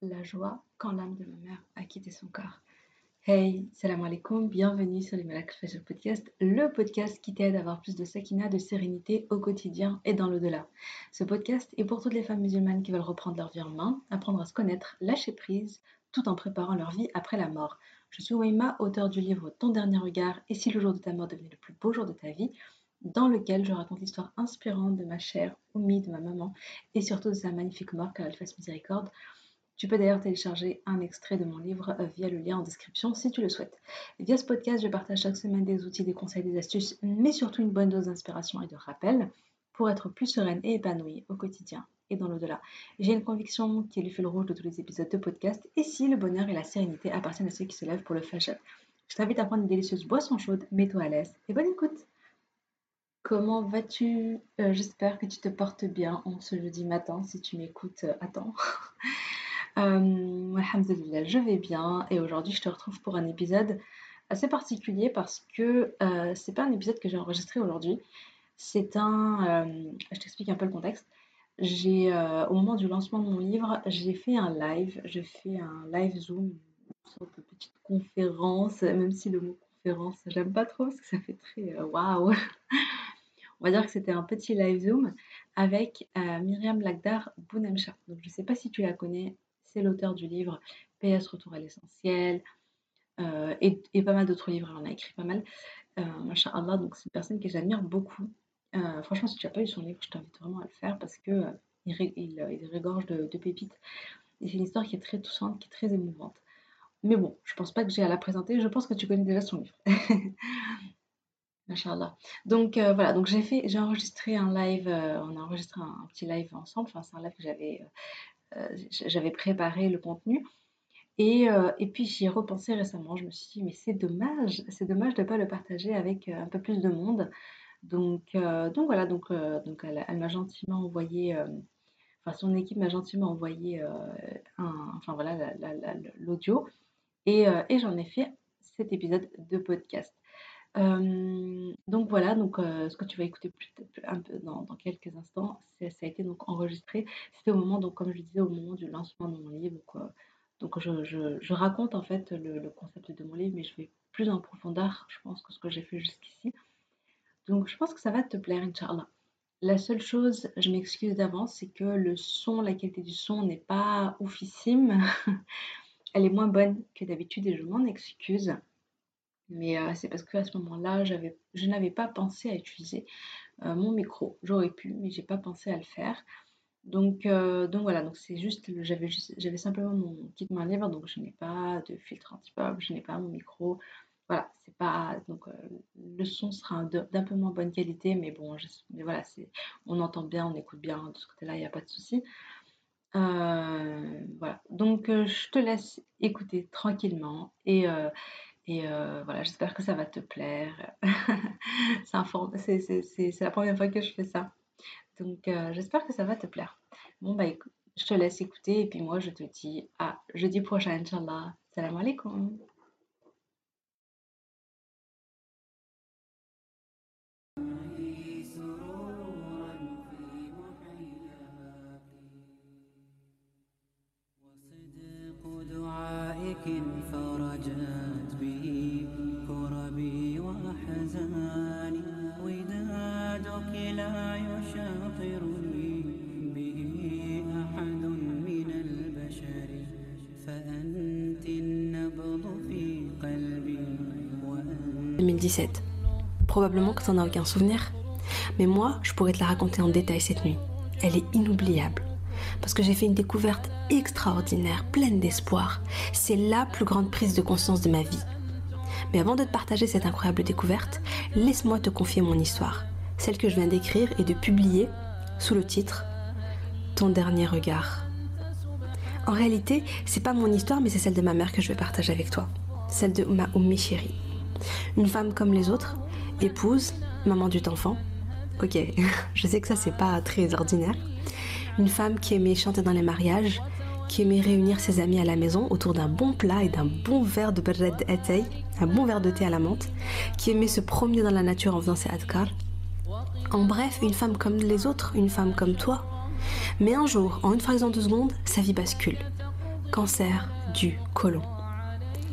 La joie quand l'âme de ma mère a quitté son corps. Hey, salam alaikum, bienvenue sur le Malak Fashion Podcast, le podcast qui t'aide à avoir plus de sakina, de sérénité au quotidien et dans l'au-delà. Ce podcast est pour toutes les femmes musulmanes qui veulent reprendre leur vie en main, apprendre à se connaître, lâcher prise, tout en préparant leur vie après la mort. Je suis Waima, auteur du livre Ton dernier regard et si le jour de ta mort devenait le plus beau jour de ta vie, dans lequel je raconte l'histoire inspirante de ma chère Oumi, de ma maman, et surtout de sa magnifique mort, car elle fasse miséricorde. Tu peux d'ailleurs télécharger un extrait de mon livre euh, via le lien en description si tu le souhaites. Via ce podcast, je partage chaque semaine des outils, des conseils, des astuces, mais surtout une bonne dose d'inspiration et de rappel pour être plus sereine et épanouie au quotidien et dans l'au-delà. J'ai une conviction qui est le fil rouge de tous les épisodes de podcast et si le bonheur et la sérénité appartiennent à ceux qui se lèvent pour le fashion. Je t'invite à prendre une délicieuse boisson chaude, mets-toi à l'aise et bonne écoute Comment vas-tu? Euh, J'espère que tu te portes bien en ce jeudi matin si tu m'écoutes euh, à temps. Euh, je vais bien et aujourd'hui je te retrouve pour un épisode assez particulier parce que euh, c'est pas un épisode que j'ai enregistré aujourd'hui. C'est un. Euh, je t'explique un peu le contexte. J'ai, euh, au moment du lancement de mon livre, j'ai fait un live. J'ai fait un live Zoom, une sorte de petite conférence, même si le mot conférence, j'aime pas trop parce que ça fait très waouh. On va dire que c'était un petit live Zoom avec Myriam Lagdar Bounemcha. Donc je sais pas si tu la connais, c'est l'auteur du livre PS Retour à l'essentiel euh, et, pas mal d'autres livres. Elle en a écrit pas mal. Euh, donc c'est une personne que j'admire beaucoup. Euh, franchement, si tu n'as pas lu son livre, je t'invite vraiment à le faire parce que euh, il, régorge de, pépites. C'est une histoire qui est très touchante, qui est très émouvante. Mais bon, je pense pas que j'ai à la présenter. Je pense que tu connais déjà son livre. Machallah. Donc voilà, donc j'ai enregistré un live, on a enregistré un, petit live ensemble. Enfin, c'est un live que j'avais j'avais préparé le contenu. Et, euh, et, puis j'y ai repensé récemment, je me suis dit, mais c'est dommage, c'est dommage de ne pas le partager avec euh, un peu plus de monde. Donc, donc voilà, donc, donc elle, m'a gentiment envoyé, enfin son équipe m'a gentiment envoyé enfin voilà l'audio et, et j'en ai fait cet épisode de podcast. Donc voilà, donc ce que tu vas écouter plus, peu dans, quelques instants, ça a été donc enregistré. C'était au moment, donc comme je disais, au moment du lancement de mon livre. Donc je, raconte en fait le, concept de mon livre, mais je vais plus en profondeur, je pense, que ce que j'ai fait jusqu'ici. Donc je pense que ça va te plaire, Inch'Allah. La seule chose, je m'excuse d'avance, c'est que le son, la qualité du son n'est pas oufissime. Elle est moins bonne que d'habitude et je m'en excuse. Mais euh, c'est parce qu'à ce moment-là, je n'avais pas pensé à utiliser euh, mon micro. J'aurais pu, mais j'ai pas pensé à le faire. Donc, euh, donc voilà, donc c'est juste, j'avais j'avais simplement mon kit main libre, donc je n'ai pas de filtre anti-pop, je n'ai pas mon micro. Voilà, c'est pas donc le son sera d'un peu moins bonne qualité, mais bon, mais voilà, c'est, on entend bien, on écoute bien de ce côté-là, il n'y a pas de souci. voilà, donc je te laisse écouter tranquillement et et euh, voilà, j'espère que ça va te plaire. c'est la première fois que je fais ça. Donc euh, j'espère que ça va te plaire. Bon bah écoute, je te laisse écouter et puis moi je te dis à jeudi prochain, Inch'Allah. Salam alaikum. Probablement que tu n'en as aucun souvenir. Mais moi, je pourrais te la raconter en détail cette nuit. Elle est inoubliable. Parce que j'ai fait une découverte extraordinaire, pleine d'espoir. C'est la plus grande prise de conscience de ma vie. Mais avant de te partager cette incroyable découverte, laisse-moi te confier mon histoire. Celle que je viens d'écrire et de publier sous le titre Ton dernier regard. En réalité, c'est pas mon histoire, mais c'est celle de ma mère que je vais partager avec toi. Celle de ma chérie. Une femme comme les autres, épouse, maman du enfant. Ok, je sais que ça c'est pas très ordinaire. Une femme qui aimait chanter dans les mariages, qui aimait réunir ses amis à la maison autour d'un bon plat et d'un bon verre de bread etay, un bon verre de thé à la menthe, qui aimait se promener dans la nature en faisant ses adkar. En bref, une femme comme les autres, une femme comme toi. Mais un jour, en une fraction de seconde, sa vie bascule. cancer du côlon.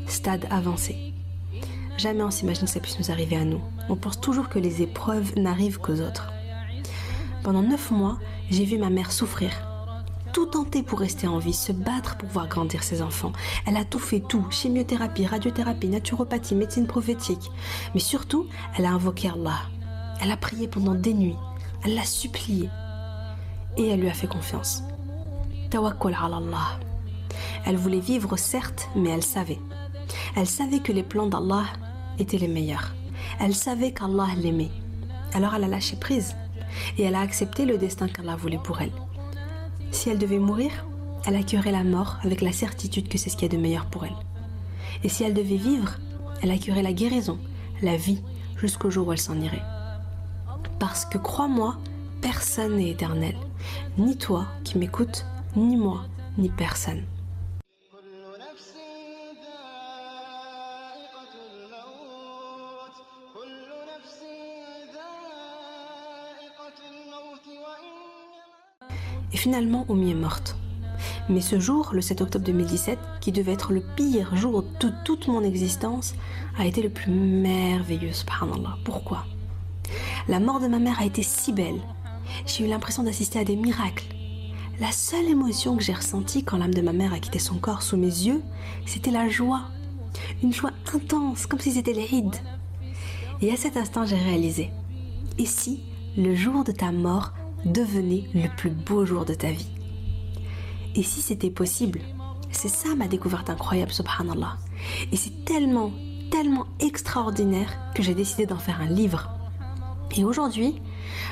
Stade avancé. Jamais on s'imagine que ça puisse nous arriver à nous. On pense toujours que les épreuves n'arrivent qu'aux autres. Pendant neuf mois, j'ai vu ma mère souffrir. Tout tenter pour rester en vie, se battre pour voir grandir ses enfants. Elle a tout fait, tout. Chimiothérapie, radiothérapie, naturopathie, médecine prophétique. Mais surtout, elle a invoqué Allah. Elle a prié pendant des nuits. Elle l'a supplié. Et elle lui a fait confiance. Tawakkul ala Allah. Elle voulait vivre, certes, mais elle savait. Elle savait que les plans d'Allah étaient les meilleurs. Elle savait qu'Allah l'aimait. Alors elle a lâché prise et elle a accepté le destin qu'Allah voulait pour elle. Si elle devait mourir, elle accueillerait la mort avec la certitude que c'est ce qu'il y a de meilleur pour elle. Et si elle devait vivre, elle accueillerait la guérison, la vie, jusqu'au jour où elle s'en irait. Parce que crois-moi, personne n'est éternel. Ni toi qui m'écoutes, ni moi, ni personne. Et finalement, Omi est morte. Mais ce jour, le 7 octobre 2017, qui devait être le pire jour de toute mon existence, a été le plus merveilleux, subhanallah. Pourquoi? La mort de ma mère a été si belle. J'ai eu l'impression d'assister à des miracles. La seule émotion que j'ai ressentie quand l'âme de ma mère a quitté son corps sous mes yeux, c'était la joie. Une joie intense, comme si c'était l'Eid. Et à cet instant, j'ai réalisé. Et si le jour de ta mort devenait le plus beau jour de ta vie Et si c'était possible C'est ça ma découverte incroyable, subhanallah. Et c'est tellement, tellement extraordinaire que j'ai décidé d'en faire un livre. Et aujourd'hui,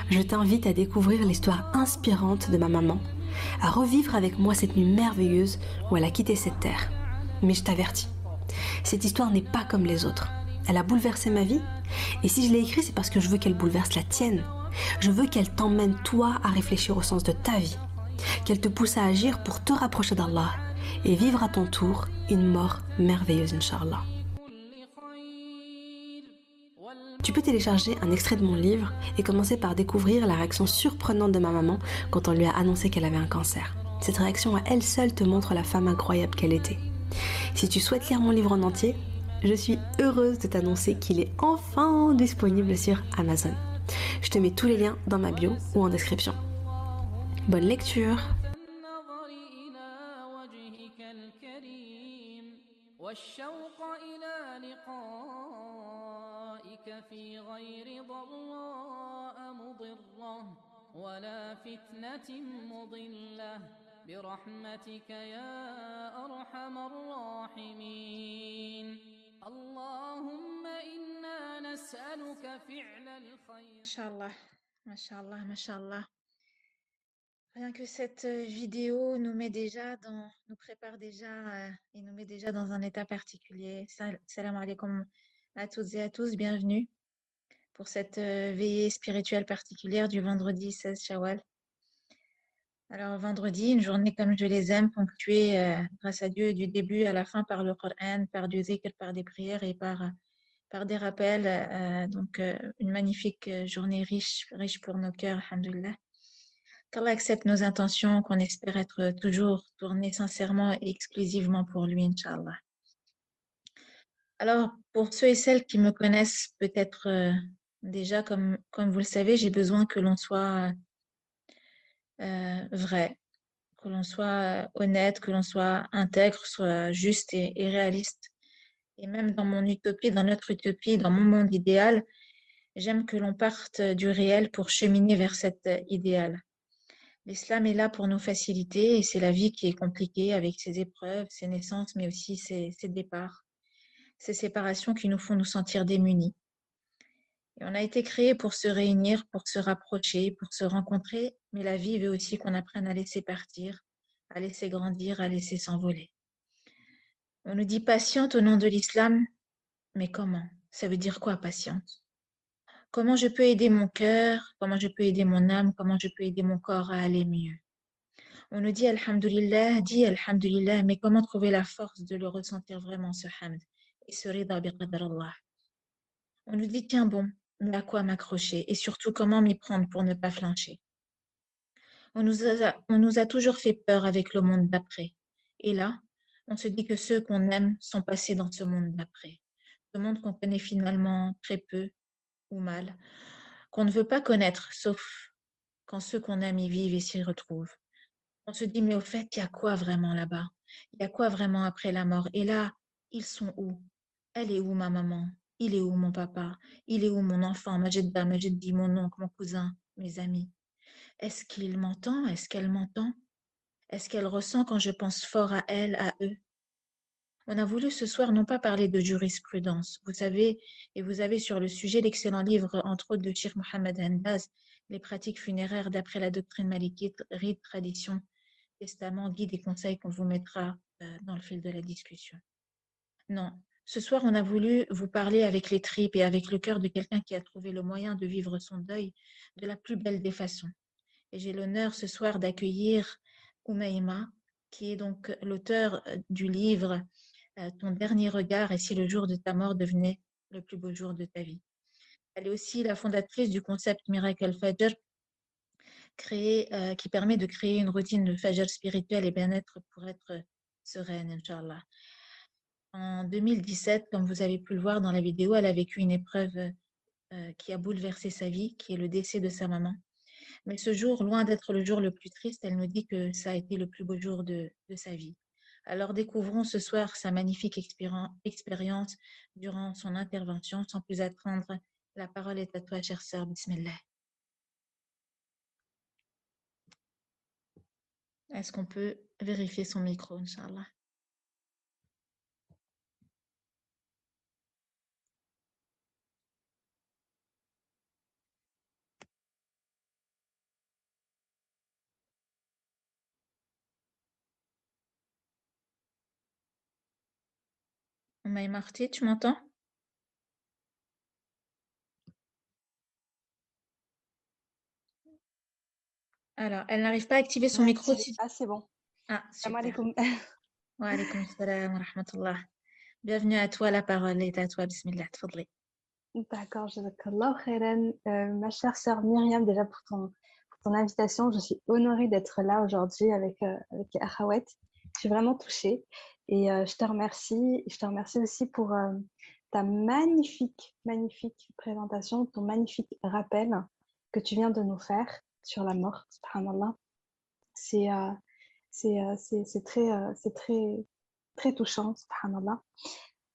je t'invite à découvrir l'histoire inspirante de ma maman, à revivre avec moi cette nuit merveilleuse où elle a quitté cette terre. Mais je t'avertis, cette histoire n'est pas comme les autres. Elle a bouleversé ma vie, et si je l'ai écrite, c'est parce que je veux qu'elle bouleverse la tienne. Je veux qu'elle t'emmène toi à réfléchir au sens de ta vie, qu'elle te pousse à agir pour te rapprocher d'Allah et vivre à ton tour une mort merveilleuse, Inch'Allah. Tu peux télécharger un extrait de mon livre et commencer par découvrir la réaction surprenante de ma maman quand on lui a annoncé qu'elle avait un cancer. Cette réaction à elle seule te montre la femme incroyable qu'elle était. Si tu souhaites lire mon livre en entier, je suis heureuse de t'annoncer qu'il est enfin disponible sur Amazon. Je te mets tous les liens dans ma bio ou en description. Bonne lecture Mashallah, Mashallah, Mashallah. Rien que cette euh, vidéo nous met déjà dans, nous prépare déjà euh, et nous met déjà dans un état particulier. Salam alaikum à toutes et à tous, bienvenue pour cette euh, veillée spirituelle particulière du vendredi 16 Shawwal. Alors vendredi, une journée comme je les aime, ponctuée grâce à Dieu du début à la fin par le Coran, par du zikr, par des prières et par par des rappels. Euh, donc, euh, une magnifique euh, journée riche, riche pour nos cœurs, alhamdoulilah. Qu'Allah accepte nos intentions, qu'on espère être toujours tournées sincèrement et exclusivement pour lui, Inch'Allah. Alors, pour ceux et celles qui me connaissent peut-être déjà, comme, comme vous le savez, j'ai besoin que l'on soit vrai, que l'on soit honnête, que l'on soit intègre, soit juste et réaliste et même dans mon utopie, dans notre utopie, dans mon monde idéal, j'aime que l'on parte du réel pour cheminer vers cet idéal. L'islam est là pour nous faciliter et c'est la vie qui est compliquée avec ses épreuves, ses naissances, mais aussi ses, ses départs, ces séparations qui nous font nous sentir démunis. On a été créé pour se réunir, pour se rapprocher, pour se rencontrer, mais la vie veut aussi qu'on apprenne à laisser partir, à laisser grandir, à laisser s'envoler. On nous dit patiente au nom de l'islam, mais comment? Ça veut dire quoi patiente? Comment je peux aider mon cœur? Comment je peux aider mon âme? Comment je peux aider mon corps à aller mieux? On nous dit Alhamdulillah, dit Alhamdulillah, mais comment trouver la force de le ressentir vraiment, ce hamd? Et ce rida Allah. On nous dit tiens bon, à quoi m'accrocher Et surtout, comment m'y prendre pour ne pas flancher on nous, a, on nous a toujours fait peur avec le monde d'après. Et là, On se dit que ceux qu'on aime sont passés dans ce monde d'après, ce monde qu'on connaît finalement très peu ou mal, qu'on ne veut pas connaître, sauf quand ceux qu'on aime y vivent et s'y retrouvent. On se dit, mais au fait, il y a quoi vraiment là-bas? Il y a quoi vraiment après la mort? Et là, ils sont où? Elle est où ma maman? Il est où mon papa? Il est où mon enfant? Majidda, Majiddi, mon oncle, mon cousin, mes amis. Est-ce qu'il m'entend? Est-ce qu'elle m'entend? Est-ce qu'elle ressent quand je pense fort à elle, à eux? On a voulu ce soir non pas parler de jurisprudence. Vous savez, et vous avez sur le sujet l'excellent livre, entre autres, de Sheikh Mohamed Handaz, Les pratiques funéraires d'après la doctrine malikite, rite, tradition, testament, guide et conseils qu'on vous mettra euh, dans le fil de la discussion. Non, ce soir, on a voulu vous parler avec les tripes et avec le cœur de quelqu'un qui a trouvé le moyen de vivre son deuil de la plus belle des façons. Et j'ai l'honneur ce soir d'accueillir Oumaima, qui est donc l'auteur euh, du livre euh, ton dernier regard et si le jour de ta mort devenait le plus beau jour de ta vie. Elle est aussi la fondatrice du concept Miracle Fajr, créé, euh, qui permet de créer une routine de Fajr spirituel et bien-être pour être sereine, Inch'Allah. En 2017, comme vous avez pu le voir dans la vidéo, elle a vécu une épreuve euh, qui a bouleversé sa vie, qui est le décès de sa maman. Mais ce jour, loin d'être le jour le plus triste, elle nous dit que ça a été le plus beau jour de sa vie. Alors découvrons ce soir sa magnifique expérience durant son intervention. Sans plus attendre, la parole est à toi, chère sœur. Bismillah. Est-ce qu'on peut vérifier son micro, Inch'Allah? Maï Marty, tu m'entends? Alors, elle n'arrive pas à activer son micro. Ah, c'est bon. Ah, super. Wa salam wa rahmatullah. Bienvenue à toi, la parole est à toi. Bismillah, tfadli. D'accord, jazakallah khairan. Euh, ma chère sœur Myriam, déjà pour ton, pour ton invitation, je suis honorée d'être là aujourd'hui avec, euh, avec Ahawet. Je suis vraiment touchée. Et euh, je te remercie. Je te remercie aussi pour euh, ta magnifique, magnifique présentation, ton magnifique rappel que tu viens de nous faire sur la mort, subhanallah. C'est euh, c'est très, très, très touchant, subhanallah.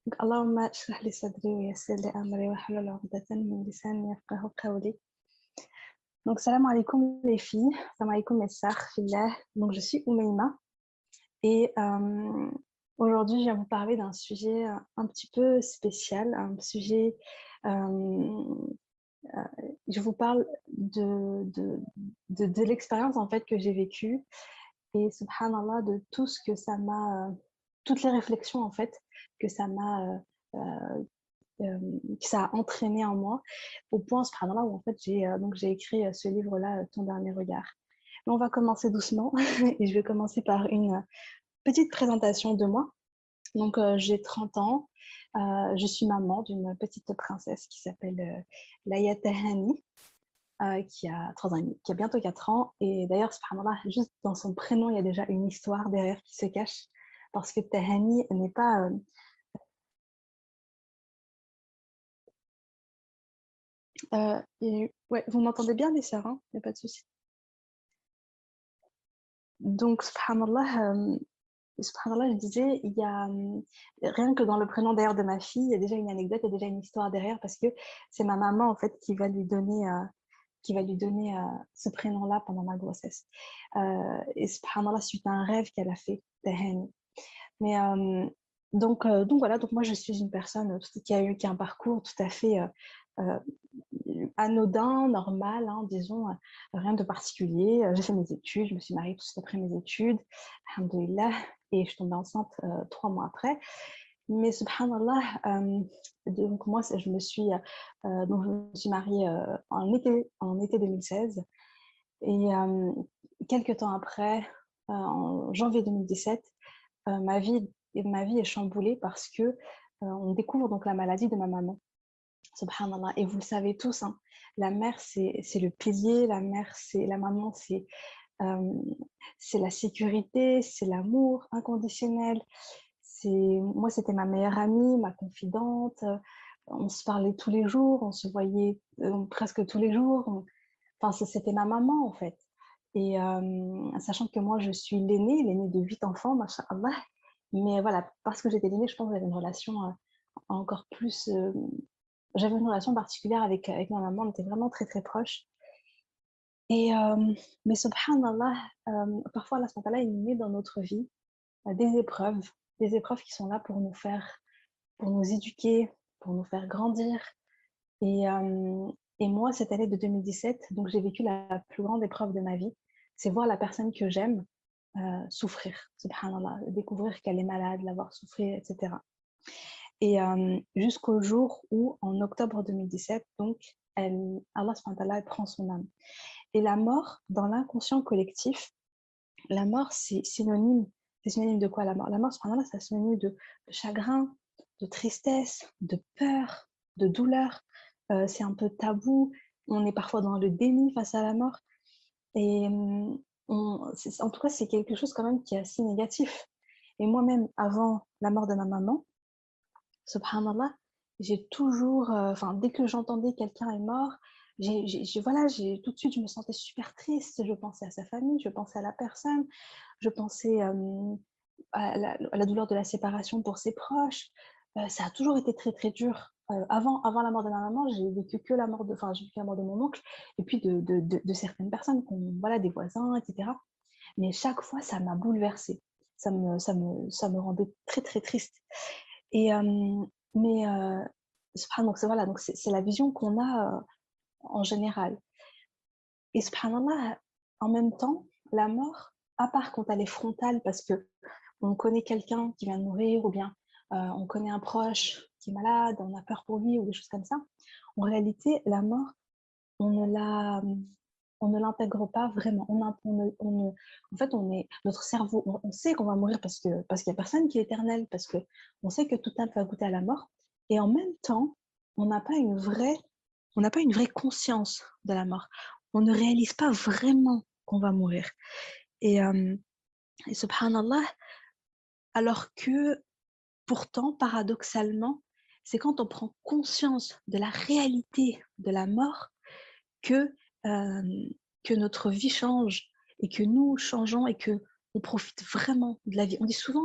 Donc, Donc, alaikum. Donc, je suis et Aujourd'hui, je vais vous parler d'un sujet un petit peu spécial, un sujet. Je vous parle de, de, de, l'expérience en fait que j'ai vécue et subhanallah de tout ce que ça m'a, toutes les réflexions en fait que ça m'a, que ça a entraîné en moi au point subhanallah où en fait j'ai donc j'ai écrit ce livre-là, Ton dernier regard. Mais on va commencer doucement et je vais commencer par une petite présentation de moi. Donc, euh, j'ai 30 ans. Euh, je suis maman d'une petite princesse qui s'appelle euh, Laïa Tahani, qui a 3 ans qui a bientôt 4 ans. Et d'ailleurs, juste dans son prénom, il y a déjà une histoire derrière qui se cache. Parce que Tahani n'est pas. ouais, vous m'entendez bien, les sœurs, hein? il n'y a pas de souci. Donc, subhanallah, subhanallah, je disais, il y a rien que dans le prénom d'ailleurs de ma fille, il y a déjà une anecdote, il y a déjà une histoire derrière parce que c'est ma maman en fait qui va lui donner, qui va lui donner ce prénom-là pendant ma grossesse. Euh, et subhanallah, suite à un rêve qu'elle a fait, Tahani. Mais donc, donc voilà, donc moi je suis une personne qui a eu qui a un parcours tout à fait anodin, normal, hein, disons, rien de particulier. J'ai fait mes études, je me suis mariée tout après mes études, alhamdoulilah, et je tombée enceinte euh, trois mois après. Mais subhanallah, euh, donc moi, je me suis, euh, donc je me suis mariée en, été, en été 2016. Et quelques temps après, en janvier 2017, ma, vie, ma vie est chamboulée parce que on découvre donc la maladie de ma maman. Subhanallah. Et vous le savez tous, hein, la mère, c'est le pilier, la mère, c'est la maman, c'est c'est la sécurité, c'est l'amour inconditionnel. Moi, c'était ma meilleure amie, ma confidente. On se parlait tous les jours, on se voyait presque tous les jours. Enfin, c'était ma maman, en fait. Et sachant que moi, je suis l'aînée, l'aînée de huit enfants, machallah. Mais voilà, parce que j'étais l'aînée, je pense que j'avais une relation encore plus... j'avais une relation particulière avec, avec ma maman, on était vraiment très, très proches. Et, mais subhanallah, parfois Allah il met dans notre vie des épreuves, des épreuves qui sont là pour nous faire, pour nous éduquer, pour nous faire grandir. Et, moi, cette année de 2017, donc j'ai vécu la plus grande épreuve de ma vie, c'est voir la personne que j'aime souffrir, subhanallah, découvrir qu'elle est malade, la voir souffrir, etc. Et jusqu'au jour où, en octobre 2017, donc, elle, Allah elle prend son âme. Et la mort, dans l'inconscient collectif, la mort, c'est synonyme. C'est synonyme de quoi la mort? La mort, c'est synonyme de, chagrin, de tristesse, de peur, de douleur. Euh, c'est un peu tabou. On est parfois dans le déni face à la mort. Et hum, en tout cas, c'est quelque chose quand même qui est assez négatif. Et moi-même, avant la mort de ma maman, subhanallah, j'ai toujours, euh, enfin, dès que j'entendais quelqu'un est mort, voilà, tout de suite, je me sentais super triste. Je pensais à sa famille, je pensais à la personne, je pensais à, la, douleur de la séparation pour ses proches. ça a toujours été très, très dur. avant, avant la mort de ma maman, j'ai vécu que la mort de, enfin, j'ai vécu la mort de mon oncle et puis de, de, de, certaines personnes, voilà, des voisins, etc. Mais chaque fois, ça m'a bouleversée. Ça me, ça, me, ça me rendait très, très triste. Et, mais, donc, voilà, c'est, la vision qu'on a en général. Et subhanallah, en même temps, la mort, à part quand elle est frontale parce que on connaît quelqu'un qui vient de mourir ou bien euh, on connaît un proche qui est malade, on a peur pour lui ou des choses comme ça, en réalité, la mort, on ne la on ne l'intègre pas vraiment. On, on, en fait, on est, notre cerveau, on, sait qu'on va mourir parce qu'il parce qu'il n'y a personne qui est éternel, parce qu'on sait que tout un va goûter à la mort. Et en même temps, on n'a pas une vraie on n'a pas une vraie conscience de la mort. On ne réalise pas vraiment qu'on va mourir. Et, et subhanallah, alors que pourtant, paradoxalement, c'est quand on prend conscience de la réalité de la mort que, que notre vie change et que nous changeons et que on profite vraiment de la vie. On dit souvent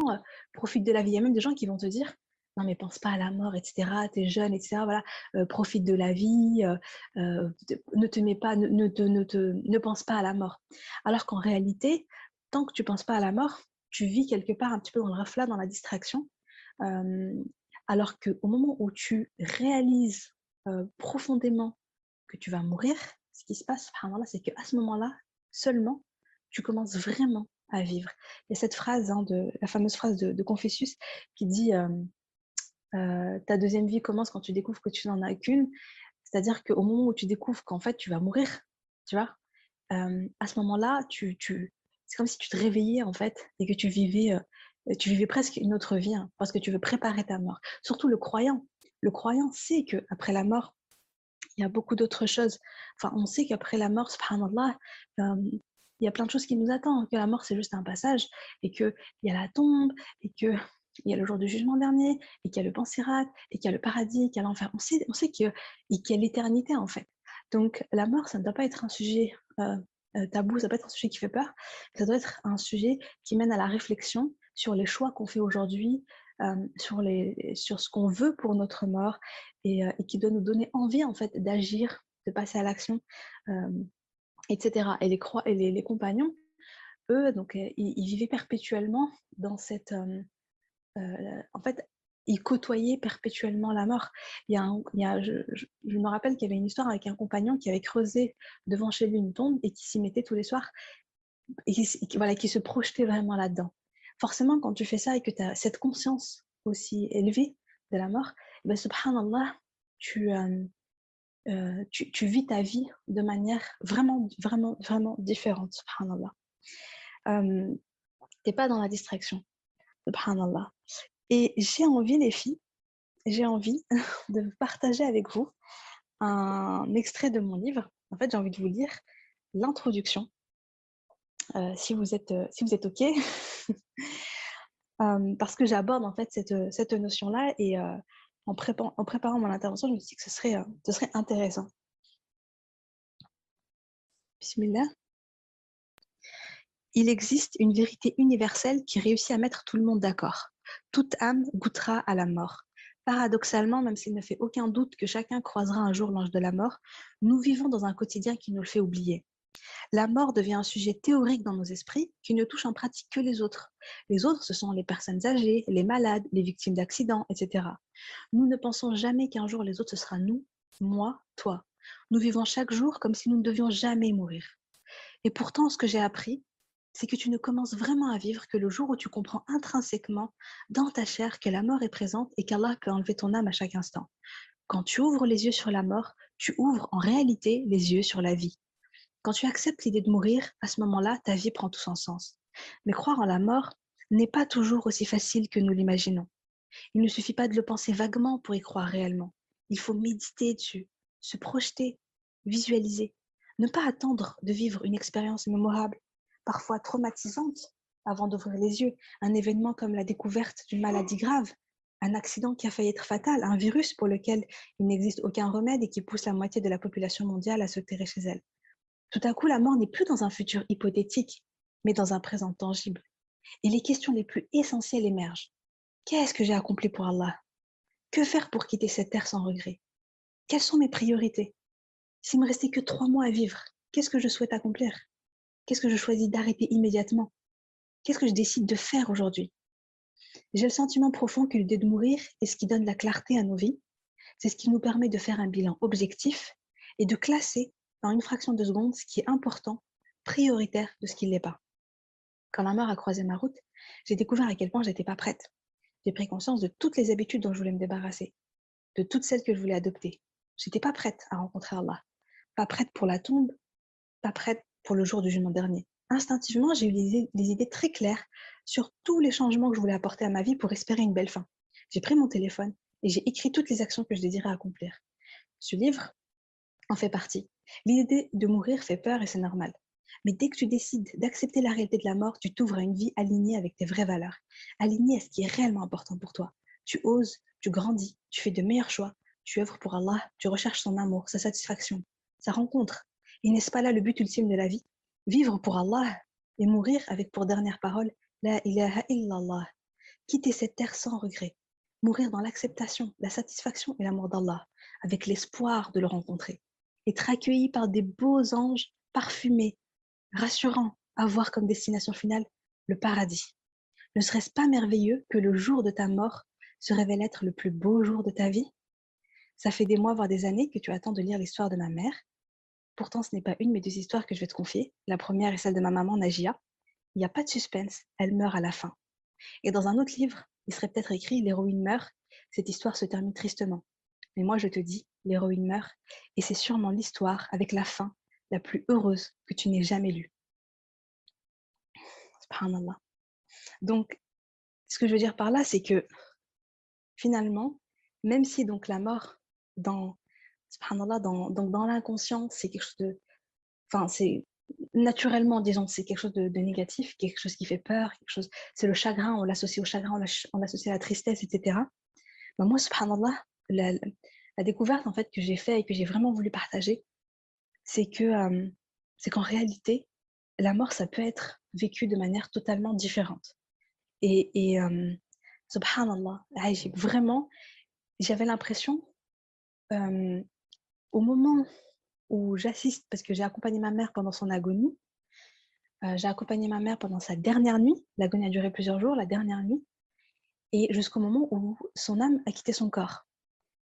profite de la vie. Il y a même des gens qui vont te dire non mais pense pas à la mort, etc. es jeune, etc. Voilà, euh, profite de la vie, euh, euh, ne te mets pas, ne, ne, te, ne, pense pas à la mort. Alors qu'en réalité, tant que tu penses pas à la mort, tu vis quelque part un petit peu dans le reflet, dans la distraction. alors qu'au moment où tu réalises profondément que tu vas mourir, ce qui se passe, c'est qu'à ce moment-là, seulement, tu commences vraiment à vivre. Il y a cette phrase, hein, de, la fameuse phrase de, de Confucius qui dit euh, ta deuxième vie commence quand tu découvres que tu n'en as qu'une. C'est-à-dire qu'au moment où tu découvres qu'en fait, tu vas mourir, tu vois, euh, à ce moment-là, c'est comme si tu te réveillais, en fait, et que tu vivais, euh, tu vivais presque une autre vie, hein, parce que tu veux préparer ta mort. Surtout le croyant. Le croyant sait qu'après la mort, il y a beaucoup d'autres choses. Enfin, on sait qu'après la mort, subhanallah, il y a plein de choses qui nous attendent, que la mort, c'est juste un passage, et qu'il y a la tombe, et que il y a le jour du jugement dernier, et qu'il y a le pensirat, et qu'il y a le paradis, qu'il y a l'enfer. On sait, qu'il y a l'éternité en fait. Donc la mort, ça ne doit pas être un sujet euh, euh, tabou, ça ne doit pas être un sujet qui fait peur, ça doit être un sujet qui mène à la réflexion sur les choix qu'on fait aujourd'hui, euh, sur, ce qu'on veut pour notre mort, et, qui doit nous donner envie en fait d'agir, de passer à l'action, etc. Et les, et les, compagnons, eux, donc, ils, vivaient perpétuellement dans cette, en fait, il côtoyait perpétuellement la mort. Il y a, a je, me rappelle qu'il y avait une histoire avec un compagnon qui avait creusé devant chez lui une tombe et qui s'y mettait tous les soirs et qui, voilà, qui se projetait vraiment là-dedans. Forcément, quand tu fais ça et que tu as cette conscience aussi élevée de la mort, eh ben, subhanallah, tu, euh, tu, tu, vis ta vie de manière vraiment, vraiment, vraiment différente, subhanallah. Euh, tu n'es pas dans la distraction. Subhanallah. Et j'ai envie, les filles, j'ai envie de partager avec vous un extrait de mon livre. En fait, j'ai envie de vous lire l'introduction si, vous êtes, si vous êtes OK. parce que j'aborde en fait cette, cette notion-là et en, en préparant mon intervention, je me suis dit que ce serait, ce serait intéressant. Bismillah. Il existe une vérité universelle qui réussit à mettre tout le monde d'accord. Toute âme goûtera à la mort. Paradoxalement, même s'il ne fait aucun doute que chacun croisera un jour l'ange de la mort, nous vivons dans un quotidien qui nous le fait oublier. La mort devient un sujet théorique dans nos esprits qui ne touche en pratique que les autres. Les autres, ce sont les personnes âgées, les malades, les victimes d'accidents, etc. Nous ne pensons jamais qu'un jour les autres, ce sera nous, moi, toi. Nous vivons chaque jour comme si nous ne devions jamais mourir. Et pourtant, ce que j'ai appris, c'est que tu ne commences vraiment à vivre que le jour où tu comprends intrinsèquement dans ta chair que la mort est présente et qu'Allah peut enlever ton âme à chaque instant. Quand tu ouvres les yeux sur la mort, tu ouvres en réalité les yeux sur la vie. Quand tu acceptes l'idée de mourir, à ce moment-là, ta vie prend tout son sens. Mais croire en la mort n'est pas toujours aussi facile que nous l'imaginons. Il ne suffit pas de le penser vaguement pour y croire réellement. Il faut méditer dessus, se projeter, visualiser. Ne pas attendre de vivre une expérience mémorable, parfois traumatisante, avant d'ouvrir les yeux. Un événement comme la découverte d'une maladie grave, un accident qui a failli être fatal, un virus pour lequel il n'existe aucun remède et qui pousse la moitié de la population mondiale à se terrer chez elle. Tout à coup, la mort n'est plus dans un futur hypothétique, mais dans un présent tangible. Et les questions les plus essentielles émergent. Qu'est-ce que j'ai accompli pour Allah? Que faire pour quitter cette terre sans regret? Quelles sont mes priorités? S'il me restait que trois mois à vivre, qu'est-ce que je souhaite accomplir? Qu'est-ce que je choisis d'arrêter immédiatement? Qu'est-ce que je décide de faire aujourd'hui? J'ai le sentiment profond que l'idée de mourir est ce qui donne la clarté à nos vies. C'est ce qui nous permet de faire un bilan objectif et de classer dans une fraction de seconde ce qui est important, prioritaire de ce qui ne l'est pas. Quand la mort a croisé ma route, j'ai découvert à quel point j'étais pas prête. J'ai pris conscience de toutes les habitudes dont je voulais me débarrasser, de toutes celles que je voulais adopter. J'étais pas prête à rencontrer Allah, pas prête pour la tombe, pas prête pour le jour du jugement dernier. Instinctivement, j'ai eu des, idées très claires sur tous les changements que je voulais apporter à ma vie pour espérer une belle fin. J'ai pris mon téléphone et j'ai écrit toutes les actions que je désirais accomplir. Ce livre en fait partie. L'idée de mourir fait peur et c'est normal. Mais dès que tu décides d'accepter la réalité de la mort, tu t'ouvres à une vie alignée avec tes vraies valeurs, alignée à ce qui est réellement important pour toi. Tu oses, tu grandis, tu fais de meilleurs choix, tu œuvres pour Allah, tu recherches son amour, sa satisfaction, sa rencontre, et n'est-ce pas là le but ultime de la vie? Vivre pour Allah et mourir avec pour dernière parole La ilaha illallah. Quitter cette terre sans regret. Mourir dans l'acceptation, la satisfaction et l'amour d'Allah, avec l'espoir de le rencontrer. Être accueilli par des beaux anges parfumés, rassurants, avoir comme destination finale le paradis. Ne serait-ce pas merveilleux que le jour de ta mort se révèle être le plus beau jour de ta vie? Ça fait des mois, voire des années que tu attends de lire l'histoire de ma mère Pourtant, ce n'est pas une, mais deux histoires que je vais te confier. La première est celle de ma maman, Nagia. Il n'y a pas de suspense, elle meurt à la fin. Et dans un autre livre, il serait peut-être écrit L'héroïne meurt. Cette histoire se termine tristement. Mais moi, je te dis, l'héroïne meurt, et c'est sûrement l'histoire avec la fin la plus heureuse que tu n'aies jamais lue. Subhanallah. Donc, ce que je veux dire par là, c'est que finalement, même si donc la mort dans subhanallah, dans, donc dans l'inconscient, c'est quelque chose de. Enfin, c'est naturellement, disons, c'est quelque chose de, négatif, quelque chose qui fait peur, quelque chose. C'est le chagrin, on l'associe au chagrin, on l'associe à la tristesse, etc. Mais moi, subhanallah, la, la découverte en fait que j'ai fait et que j'ai vraiment voulu partager, c'est que c'est qu'en réalité, la mort, ça peut être vécu de manière totalement différente. Et, et euh, subhanallah, vraiment, j'avais l'impression au moment où j'assiste, parce que j'ai accompagné ma mère pendant son agonie, euh, j'ai accompagné ma mère pendant sa dernière nuit, l'agonie a duré plusieurs jours, la dernière nuit, et jusqu'au moment où son âme a quitté son corps.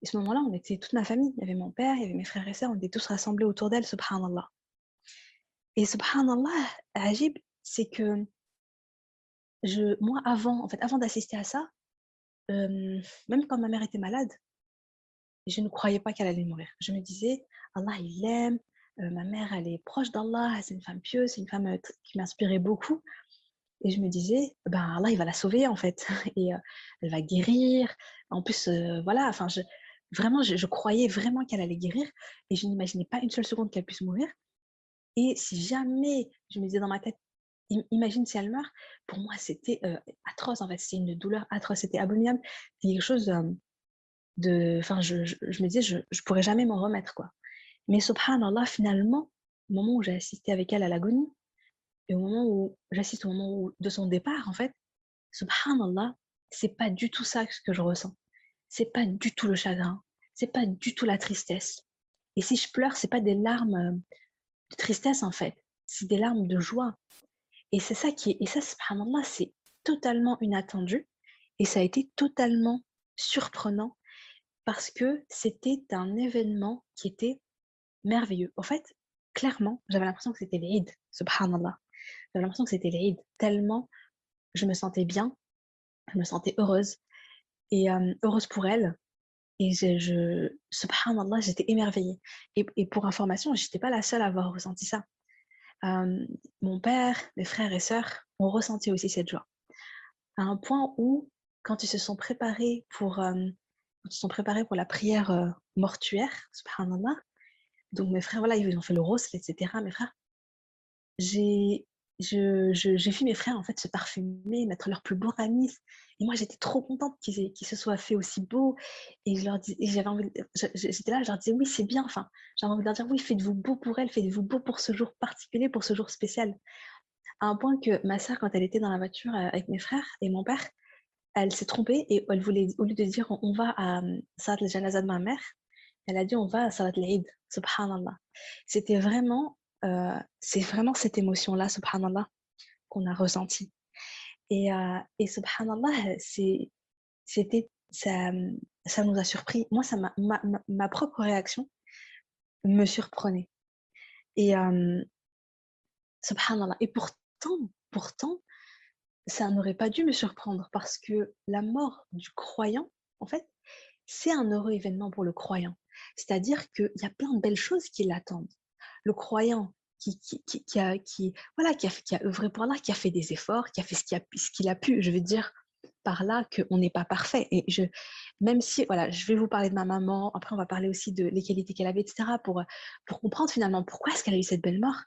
Et ce moment-là, on était toute ma famille, il y avait mon père, il y avait mes frères et sœurs, on était tous rassemblés autour d'elle, subhanallah. Et subhanallah, Ajib, c'est que moi, avant, en fait, avant d'assister à ça, euh, même quand ma mère était malade, je ne croyais pas qu'elle allait mourir. Je me disais, Allah, il l'aime, euh, ma mère, elle est proche d'Allah, c'est une femme pieuse, c'est une femme euh, qui m'inspirait beaucoup. Et je me disais, ben Allah, il va la sauver en fait, et euh, elle va guérir. En plus, voilà, enfin, je, vraiment, je, croyais vraiment qu'elle allait guérir, et je n'imaginais pas une seule seconde qu'elle puisse mourir. Et si jamais, je me disais dans ma tête, imagine si elle meurt, pour moi, c'était atroce, en fait, c'était une douleur atroce, c'était abominable, c'était quelque chose Enfin, je, me disais, je ne pourrais jamais m'en remettre, quoi. Mais subhanallah, finalement, au moment où j'ai assisté avec elle à l'agonie, et au moment où j'assiste au moment de son départ, en fait, subhanallah, c'est pas du tout ça que je ressens. C'est pas du tout le chagrin, c'est pas du tout la tristesse. Et si je pleure, c'est pas des larmes de tristesse en fait, c'est des larmes de joie. Et c'est ça qui est, et ça, subhanallah, c'est totalement inattendu et ça a été totalement surprenant parce que c'était un événement qui était merveilleux. En fait, clairement, j'avais l'impression que c'était l'Eid, subhanallah. J'avais l'impression que c'était l'Eid, tellement je me sentais bien, je me sentais heureuse et heureuse pour elle. Et je, je subhanallah, j'étais émerveillée. Et, pour information, je n'étais pas la seule à avoir ressenti ça. mon père, mes frères et sœurs ont ressenti aussi cette joie. À un point où, quand ils se sont préparés pour, se sont préparés pour la prière mortuaire, subhanallah, donc mes frères, voilà, ils ont fait le rose, etc. Mes frères, j'ai vu mes frères en fait se parfumer, mettre leur plus beau ramis. Et moi, j'étais trop contente qu'ils se soient fait aussi beau. Et j'avais envie, j'étais là, je leur disais oui, c'est bien. Enfin, j'avais envie de leur dire oui, faites-vous beau pour elle, faites-vous beau pour ce jour particulier, pour ce jour spécial. À un point que ma sœur, quand elle était dans la voiture avec mes frères et mon père, elle s'est trompée et elle voulait, au lieu de dire on va à euh, Salat al-Janaza de ma mère, elle a dit on va à Salat al-Eid, subhanallah. C'était vraiment euh, c'est vraiment cette émotion-là, subhanallah, qu'on a ressentie. Et, euh, et subhanallah, c'était, ça, ça nous a surpris. Moi, ça ma, ma, propre réaction me surprenait. Et euh, subhanallah. Et pourtant, pourtant, ça n'aurait pas dû me surprendre parce que la mort du croyant, en fait, c'est un heureux événement pour le croyant. C'est-à-dire qu'il y a plein de belles choses qui l'attendent le croyant qui, a, voilà, qui, a, œuvré pour Allah, qui a fait des efforts, qui a fait ce qu'il a, qu'il a pu. Je veux dire par là qu'on n'est pas parfait. Et je, même si, voilà, je vais vous parler de ma maman, après on va parler aussi de les qualités qu'elle avait, etc., pour, pour comprendre finalement pourquoi est-ce qu'elle a eu cette belle mort.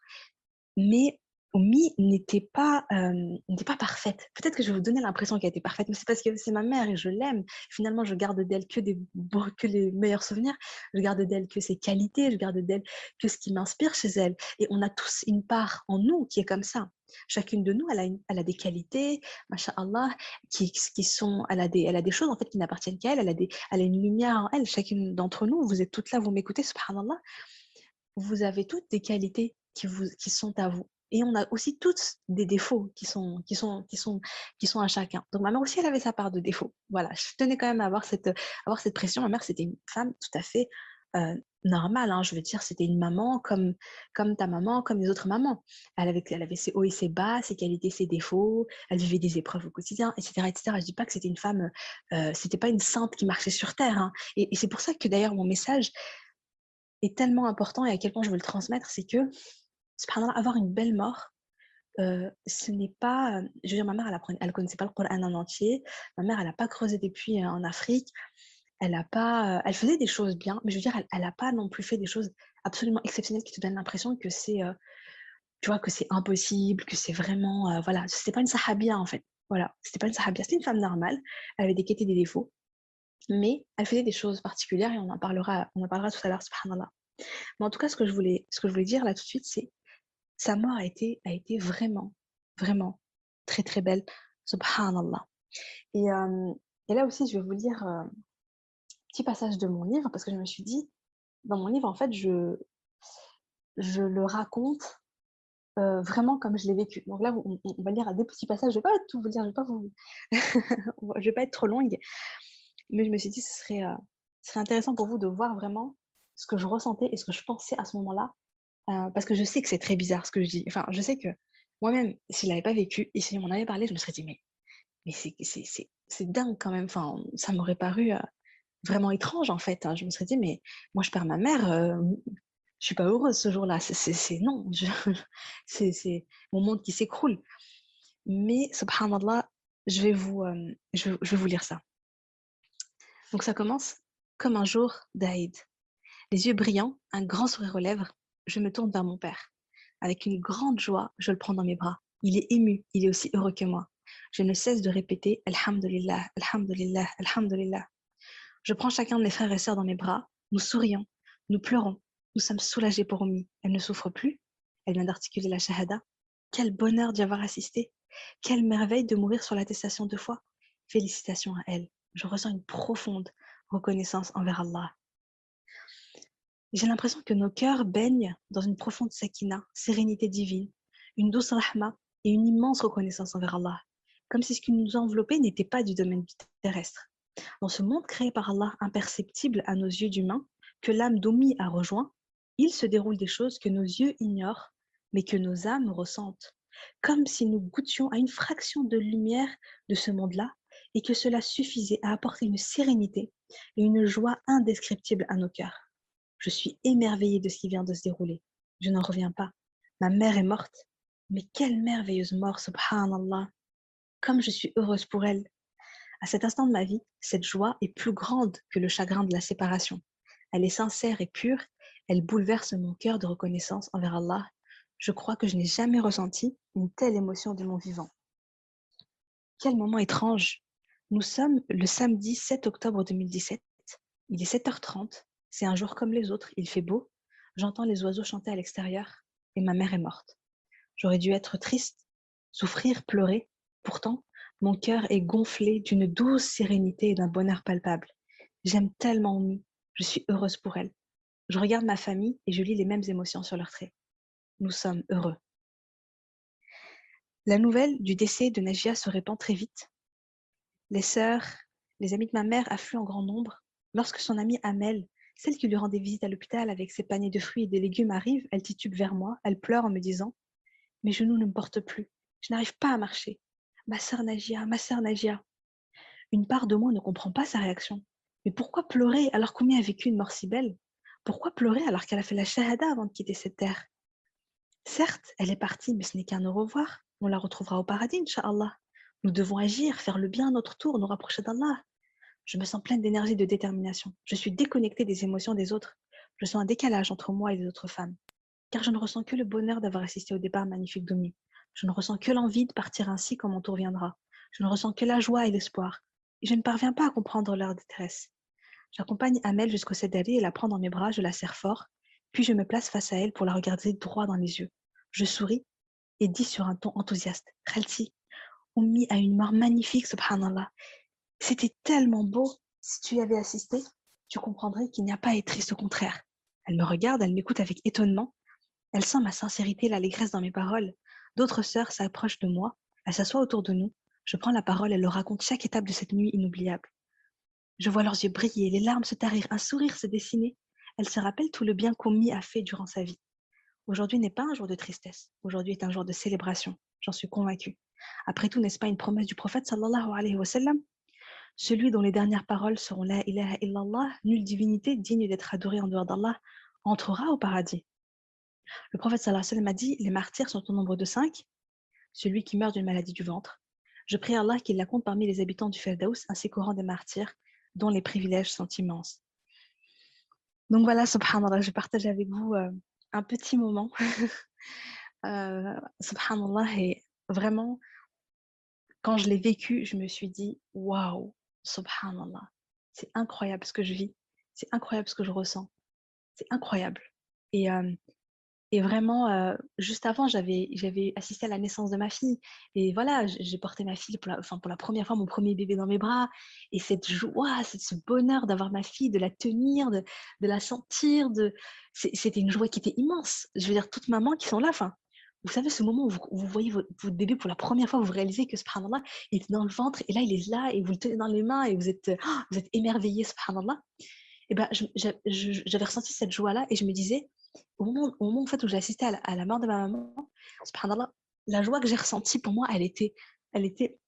Mais Omi n'était pas, pas parfaite. Peut-être que je vais vous donner l'impression qu'elle était parfaite, mais c'est parce que c'est ma mère et je l'aime. Finalement, je garde d'elle que, des, que les meilleurs souvenirs. Je garde d'elle que ses qualités, je garde d'elle que ce qui m'inspire chez elle. Et on a tous une part en nous qui est comme ça. Chacune de nous, elle a, elle a des qualités, masha'Allah, qui, qui sont, elle a, des, elle a des choses en fait qui n'appartiennent qu'à elle, elle a, des, elle a une lumière en elle. Chacune d'entre nous, vous êtes toutes là, vous m'écoutez, subhanallah, vous avez toutes des qualités qui, vous, qui sont à vous et on a aussi toutes des défauts qui sont, qui sont, qui sont, qui sont à chacun. Donc ma mère aussi, elle avait sa part de défauts. Voilà, je tenais quand même à avoir cette, avoir cette pression. Ma mère, c'était une femme tout à fait euh, normale. Hein. je veux dire, c'était une maman comme, comme ta maman, comme les autres mamans. Elle avait, elle avait ses hauts et ses bas, ses qualités, ses défauts. Elle vivait des épreuves au quotidien, etc., etc. Je dis pas que c'était une femme, euh, c'était pas une sainte qui marchait sur terre. Hein. Et, et c'est pour ça que d'ailleurs mon message est tellement important et à quel point je veux le transmettre, c'est que avoir une belle mort, euh, ce n'est pas. Je veux dire, ma mère, elle ne connaissait pas le Coran en entier. Ma mère, elle n'a pas creusé des puits en Afrique. Elle a pas. Elle faisait des choses bien, mais je veux dire, elle n'a pas non plus fait des choses absolument exceptionnelles qui te donnent l'impression que c'est. tu vois, que c'est impossible, que c'est vraiment. voilà, c'était pas une sahabia en fait. Voilà, c'était pas une sahabia, c'était une femme normale. Elle avait des qualités et des défauts, mais elle faisait des choses particulières et on en parlera, on en parlera tout à l'heure, subhanallah. Mais en tout cas, ce que je voulais, ce que je voulais dire là tout de suite, c'est sa mort a été, a été vraiment, vraiment très très belle. Subhanallah. Et, et là aussi, je vais vous lire un petit passage de mon livre parce que je me suis dit, dans mon livre, en fait, je, je le raconte vraiment comme je l'ai vécu. Donc là, on, va lire des petits passages. Je ne vais pas tout vous dire, je ne vais, pas vous... vais pas être trop longue. Mais je me suis dit, ce serait, ce serait intéressant pour vous de voir vraiment ce que je ressentais et ce que je pensais à ce moment-là parce que je sais que c'est très bizarre ce que je dis. Enfin, je sais que moi-même, s'il n'avait pas vécu et s'il m'en avait parlé, je me serais dit, mais, c'est dingue quand même. Enfin, ça m'aurait paru vraiment étrange en fait. Hein. Je me serais dit, mais moi, je perds ma mère. Euh, je suis pas heureuse ce jour-là. C'est non. C'est mon monde qui s'écroule. Mais, subhanallah, je vais, vous, je, je vais vous lire ça. Donc, ça commence comme un jour d'Aïd. Les yeux brillants, un grand sourire aux lèvres, je me tourne vers mon père. Avec une grande joie, je le prends dans mes bras. Il est ému, il est aussi heureux que moi. Je ne cesse de répéter Alhamdulillah, Alhamdulillah, Alhamdulillah. Je prends chacun de mes frères et sœurs dans mes bras, nous sourions, nous pleurons, nous sommes soulagés pour Omi. Elle ne souffre plus, elle vient d'articuler la Shahada. Quel bonheur d'y avoir assisté, quelle merveille de mourir sur l'attestation de foi. Félicitations à elle. Je ressens une profonde reconnaissance envers Allah. J'ai l'impression que nos cœurs baignent dans une profonde sakina, sérénité divine, une douce rahma et une immense reconnaissance envers Allah, comme si ce qui nous enveloppait n'était pas du domaine terrestre. Dans ce monde créé par Allah, imperceptible à nos yeux d'humains, que l'âme d'Omi a rejoint, il se déroule des choses que nos yeux ignorent, mais que nos âmes ressentent, comme si nous goûtions à une fraction de lumière de ce monde-là, et que cela suffisait à apporter une sérénité et une joie indescriptibles à nos cœurs. Je suis émerveillée de ce qui vient de se dérouler. Je n'en reviens pas. Ma mère est morte. Mais quelle merveilleuse mort, subhanallah. Comme je suis heureuse pour elle. À cet instant de ma vie, cette joie est plus grande que le chagrin de la séparation. Elle est sincère et pure. Elle bouleverse mon cœur de reconnaissance envers Allah. Je crois que je n'ai jamais ressenti une telle émotion de mon vivant. Quel moment étrange. Nous sommes le samedi 7 octobre 2017. Il est 7h30 c'est un jour comme les autres, il fait beau, j'entends les oiseaux chanter à l'extérieur et ma mère est morte. J'aurais dû être triste, souffrir, pleurer. Pourtant, mon cœur est gonflé d'une douce sérénité et d'un bonheur palpable. J'aime tellement Oumi, je suis heureuse pour elle. Je regarde ma famille et je lis les mêmes émotions sur leurs traits. Nous sommes heureux. La nouvelle du décès de Najia se répand très vite. Les sœurs, les amis de ma mère affluent en grand nombre. Lorsque son amie Amel celle qui lui rendait visite à l'hôpital avec ses paniers de fruits et des légumes arrive, elle titube vers moi, elle pleure en me disant Mes genoux ne me portent plus, je n'arrive pas à marcher. Ma sœur Nagia, ma sœur Nagia. Une part de moi ne comprend pas sa réaction. Mais pourquoi pleurer alors qu'Oumi a vécu une mort si belle Pourquoi pleurer alors qu'elle a fait la shahada avant de quitter cette terre? Certes, elle est partie, mais ce n'est qu'un au revoir. On la retrouvera au paradis, Inch'Allah. Nous devons agir, faire le bien à notre tour, nous rapprocher d'Allah. Je me sens pleine d'énergie et de détermination. Je suis déconnectée des émotions des autres. Je sens un décalage entre moi et les autres femmes. Car je ne ressens que le bonheur d'avoir assisté au départ magnifique d'Omi. Je ne ressens que l'envie de partir ainsi quand mon tour viendra. Je ne ressens que la joie et l'espoir. Et je ne parviens pas à comprendre leur détresse. J'accompagne Amel jusqu'au Sedali et la prends dans mes bras, je la serre fort, puis je me place face à elle pour la regarder droit dans les yeux. Je souris et dis sur un ton enthousiaste Khalti, Oumi a une mort magnifique, subhanallah, c'était tellement beau. Si tu y avais assisté, tu comprendrais qu'il n'y a pas à être triste, au contraire. Elle me regarde, elle m'écoute avec étonnement. Elle sent ma sincérité l'allégresse dans mes paroles. D'autres sœurs s'approchent de moi, elles s'assoient autour de nous. Je prends la parole, elles leur racontent chaque étape de cette nuit inoubliable. Je vois leurs yeux briller, les larmes se tarir, un sourire se dessiner. Elles se rappellent tout le bien qu'Omi a fait durant sa vie. Aujourd'hui n'est pas un jour de tristesse, aujourd'hui est un jour de célébration, j'en suis convaincue. Après tout, n'est-ce pas une promesse du prophète sallallahu alayhi wa sallam? Celui dont les dernières paroles seront La ilaha illallah, nulle divinité digne d'être adorée en dehors d'Allah, entrera au paradis. Le prophète sallallahu alayhi wa sallam a dit Les martyrs sont au nombre de cinq. Celui qui meurt d'une maladie du ventre. Je prie Allah qu'il la compte parmi les habitants du Feldaus ainsi qu'au rang des martyrs, dont les privilèges sont immenses. Donc voilà, subhanallah, je partage avec vous euh, un petit moment. euh, subhanallah, et vraiment, quand je l'ai vécu, je me suis dit waouh, subhanallah, c'est incroyable ce que je vis, c'est incroyable ce que je ressens, c'est incroyable. Et, et vraiment, juste avant, j'avais, assisté à la naissance de ma fille. Et voilà, j'ai porté ma fille pour la, enfin, pour la première fois, mon premier bébé dans mes bras. Et cette joie, ce bonheur d'avoir ma fille, de la tenir, de, de la sentir, de... c'était une joie qui était immense. Je veux dire, toutes mamans qui sont là, enfin, vous savez, ce moment où vous, voyez votre, bébé pour la première fois, vous réalisez que subhanallah, il est dans le ventre et là, il est là et vous le tenez dans les mains et vous êtes, oh, vous êtes émerveillé, subhanallah. Et ben, j'avais ressenti cette joie-là et je me disais, au moment, au moment en fait, où j'ai assisté à la, mort de ma maman, subhanallah, la joie que j'ai ressentie pour moi, elle était, elle était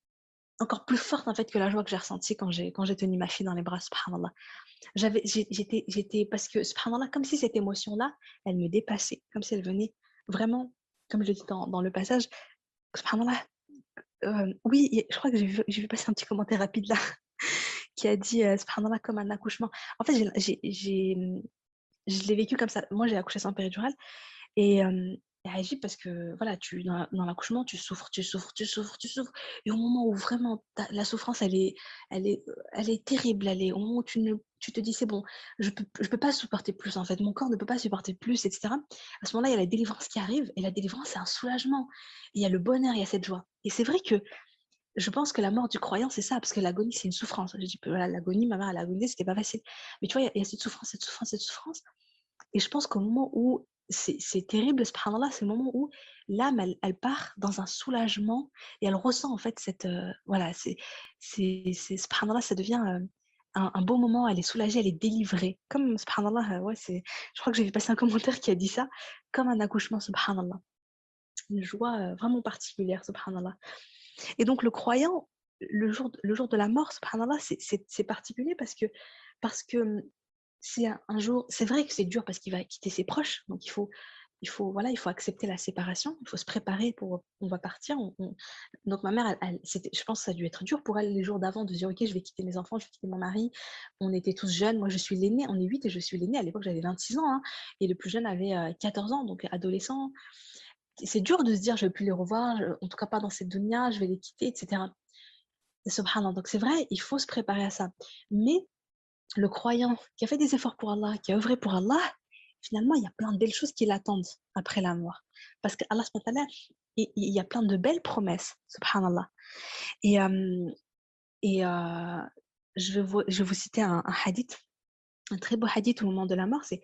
encore plus forte en fait que la joie que j'ai ressentie quand j'ai quand j'ai tenu ma fille dans les bras subhanallah j'avais j'étais j'étais parce que subhanallah comme si cette émotion là elle me dépassait comme si elle venait vraiment comme je l'ai dit dans, le passage, euh, oui, je crois que j'ai vu, passer un petit commentaire rapide là qui a dit euh, comme un accouchement. En fait, je l'ai vécu comme ça. Moi, j'ai accouché sans péridurale et, agit parce que voilà, tu dans l'accouchement, tu souffres, tu souffres, tu souffres, tu souffres et au moment où vraiment la souffrance, elle est elle est, heu, elle est terrible, elle est au moment où tu ne tu te dis: «C'est bon, je peux je peux pas supporter plus en fait, mon corps ne peut pas supporter plus» et cetera. À ce moment-là, il y a la délivrance qui arrive et la délivrance, c'est un soulagement. Il y a le bonheur, il y a cette joie et c'est vrai que je pense que la mort du croyant, c'est ça, parce que l'agonie, c'est une souffrance. Je dis: «Voilà, l'agonie, ma mère, elle a agonisé, c'était pas facile». Mais tu vois, il y a cette souffrance, cette souffrance, cette souffrance et je pense qu'au moment où c'est terrible, subhanallah, c'est le moment où l'âme, elle part dans un soulagement et elle ressent en fait cette, heu, voilà, c'est subhanallah, ça devient, heu, un beau moment, elle est soulagée, elle est délivrée. Comme subhanallah, heu, ouais, je crois que vu passer un commentaire qui a dit ça, comme un accouchement, subhanallah. Une joie, heu, vraiment particulière, subhanallah et donc le croyant, le jour le jour de la mort, subhanallah, c'est particulier parce que parce que, c'est un jour c'est vrai que c'est dur parce qu'il va quitter ses proches, donc il faut il faut voilà, il faut accepter la séparation, il faut se préparer pour on va partir, on on donc ma mère, je pense que ça a dû être dur pour elle les jours d'avant de dire: «OK, je vais quitter mes enfants, je vais quitter mon mari». On était tous jeunes, moi je suis l'aînée, on est 8 et je suis l'aînée. À l'époque, j'avais 26 ans, hein et le plus jeune avait, heu, 14 ans, donc adolescent. C'est dur de se dire: «Je vais plus les revoir, en tout cas pas dans cette dunya, je vais les quitter» et cetera. Subhanallah, donc c'est vrai, il faut se préparer à ça. Mais le croyant qui a fait des efforts pour Allah, qui a œuvré pour Allah, finalement, il y a plein de belles choses qui l'attendent après la mort. Parce qu'Allah il il y a plein de belles promesses, subhanallah. Et hem et heu, je vais vous je vais vous citer un un hadith, un très beau hadith au moment de la mort, c'est: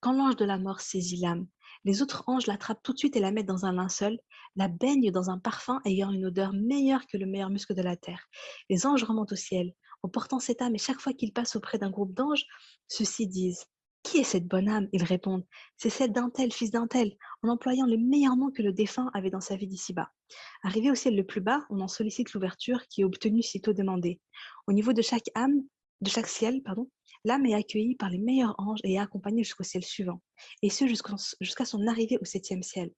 «Quand l'ange de la mort saisit l'âme, les autres anges l'attrapent tout de suite et la mettent dans un linceul, la baignent dans un parfum ayant une odeur meilleure que le meilleur musc de la terre. Les anges remontent au ciel en portant cette âme et chaque fois qu'ils passent auprès d'un groupe d'anges, ceux-ci disent: «Qui est cette bonne âme?» Ils répondent: «C'est celle d'un tel, fils d'un tel», en employant les meilleurs noms que le défunt avait dans sa vie d'ici-bas. Arrivé au ciel le plus bas, on en sollicite l'ouverture qui est obtenue sitôt demandée. Au niveau de chaque âme de chaque ciel, pardon, l'âme est accueillie par les meilleurs anges et est accompagnée jusqu'au ciel suivant, et ce jusqu'à son arrivée au septième ciel.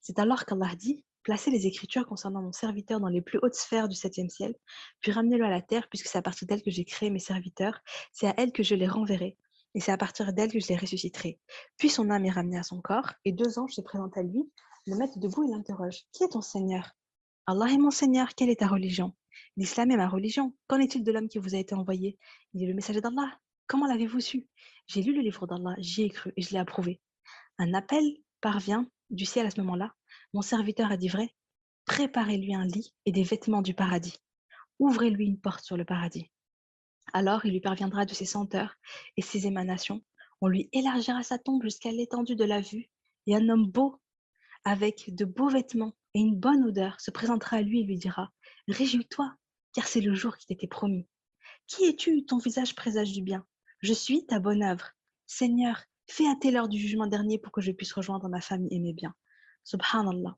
C'est alors qu'Allah dit: «Placez les écritures concernant mon serviteur dans les plus hautes sphères du septième ciel, puis ramenez-le à la terre puisque c'est à partir d'elle que j'ai créé mes serviteurs, c'est à elle que je les renverrai et c'est à partir d'elle que je les ressusciterai». Puis son âme est ramenée à son corps et deux anges se présentent à lui, le mettent debout et l'interrogent: «Qui est ton Seigneur?» «Allah est mon Seigneur, quelle est ta religion?» «L'islam est ma religion. Qu'en est-il de l'homme qui vous a été envoyé?» «Il est le messager d'Allah». «Comment l'avez-vous su?» «J'ai lu le livre d'Allah, j'y ai cru et je l'ai approuvé». Un appel parvient du ciel à ce moment-là. Mon serviteur a dit vrai. Préparez-lui un lit et des vêtements du paradis. Ouvrez-lui une porte sur le paradis. Alors il lui parviendra de ses senteurs et ses émanations. On lui élargira sa tombe jusqu'à l'étendue de la vue et un homme beau, avec de beaux vêtements et une bonne odeur, se présentera à lui et lui dira Réjouis-toi, car c'est le jour qui t'était promis. Qui es-tu? Ton visage présage du bien. Je suis ta bonne œuvre. Seigneur, fais à l'heure du jugement dernier pour que je puisse rejoindre ma famille et mes biens. Subhanallah.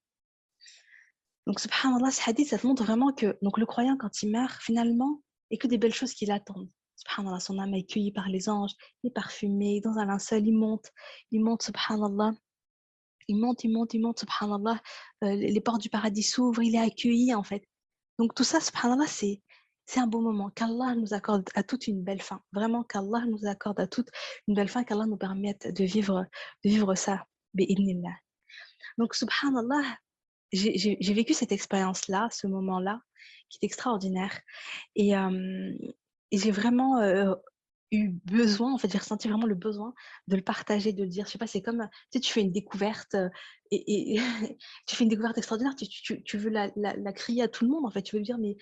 Donc, subhanallah, ce hadith, ça te montre vraiment que donc, le croyant, quand il meurt, finalement, il n'y a que des belles choses qui l'attendent. Subhanallah, son âme est accueillie par les anges, il est parfumé, dans un linceul, il monte, il monte, subhanallah. Il monte, il monte, il monte, subhanallah. Euh, les portes du paradis s'ouvrent, il est accueilli, en fait. Donc, tout ça, subhanallah, c'est c'est un beau moment, qu'Allah nous accorde à toute une belle fin. Vraiment, qu'Allah nous accorde à toute une belle fin, qu'Allah nous permette de vivre, vivre ça. Bi'idnillah. Donc, subhanallah, j'ai vécu cette expérience-là, ce moment-là, qui est extraordinaire. Et, j'ai vraiment eu besoin, en fait, j'ai ressenti vraiment le besoin de le partager, de le dire. Je sais pas, c'est comme, tu tu fais une découverte et, tu fais une découverte extraordinaire, tu, veux la, crier à tout le monde, en fait. Tu veux dire, mais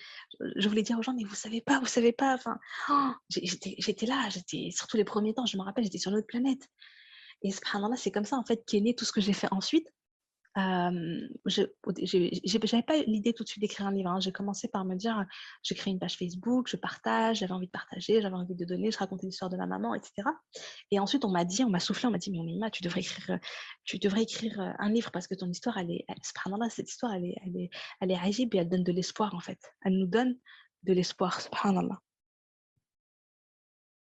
je voulais dire aux gens, mais vous savez pas, vous savez pas. Enfin, j'étais là, j'étais, surtout les premiers temps, je me rappelle, j'étais sur notre planète. Et subhanallah, c'est comme ça, en fait, qu'est né tout ce que j'ai fait ensuite. Euh, je n'avais pas l'idée tout de suite d'écrire un livre. Hein. J'ai commencé par me dire, je crée une page Facebook, je partage, j'avais envie de partager, j'avais envie de donner, je racontais l'histoire de ma maman, etc. Et ensuite, on m'a dit, on m'a soufflé, on m'a dit, mais Mima, tu devrais écrire, tu devrais écrire un livre parce que ton histoire, elle est, subhanallah, cette histoire, elle est, elle est, elle est et elle donne de l'espoir en fait. Elle nous donne de l'espoir, subhanallah.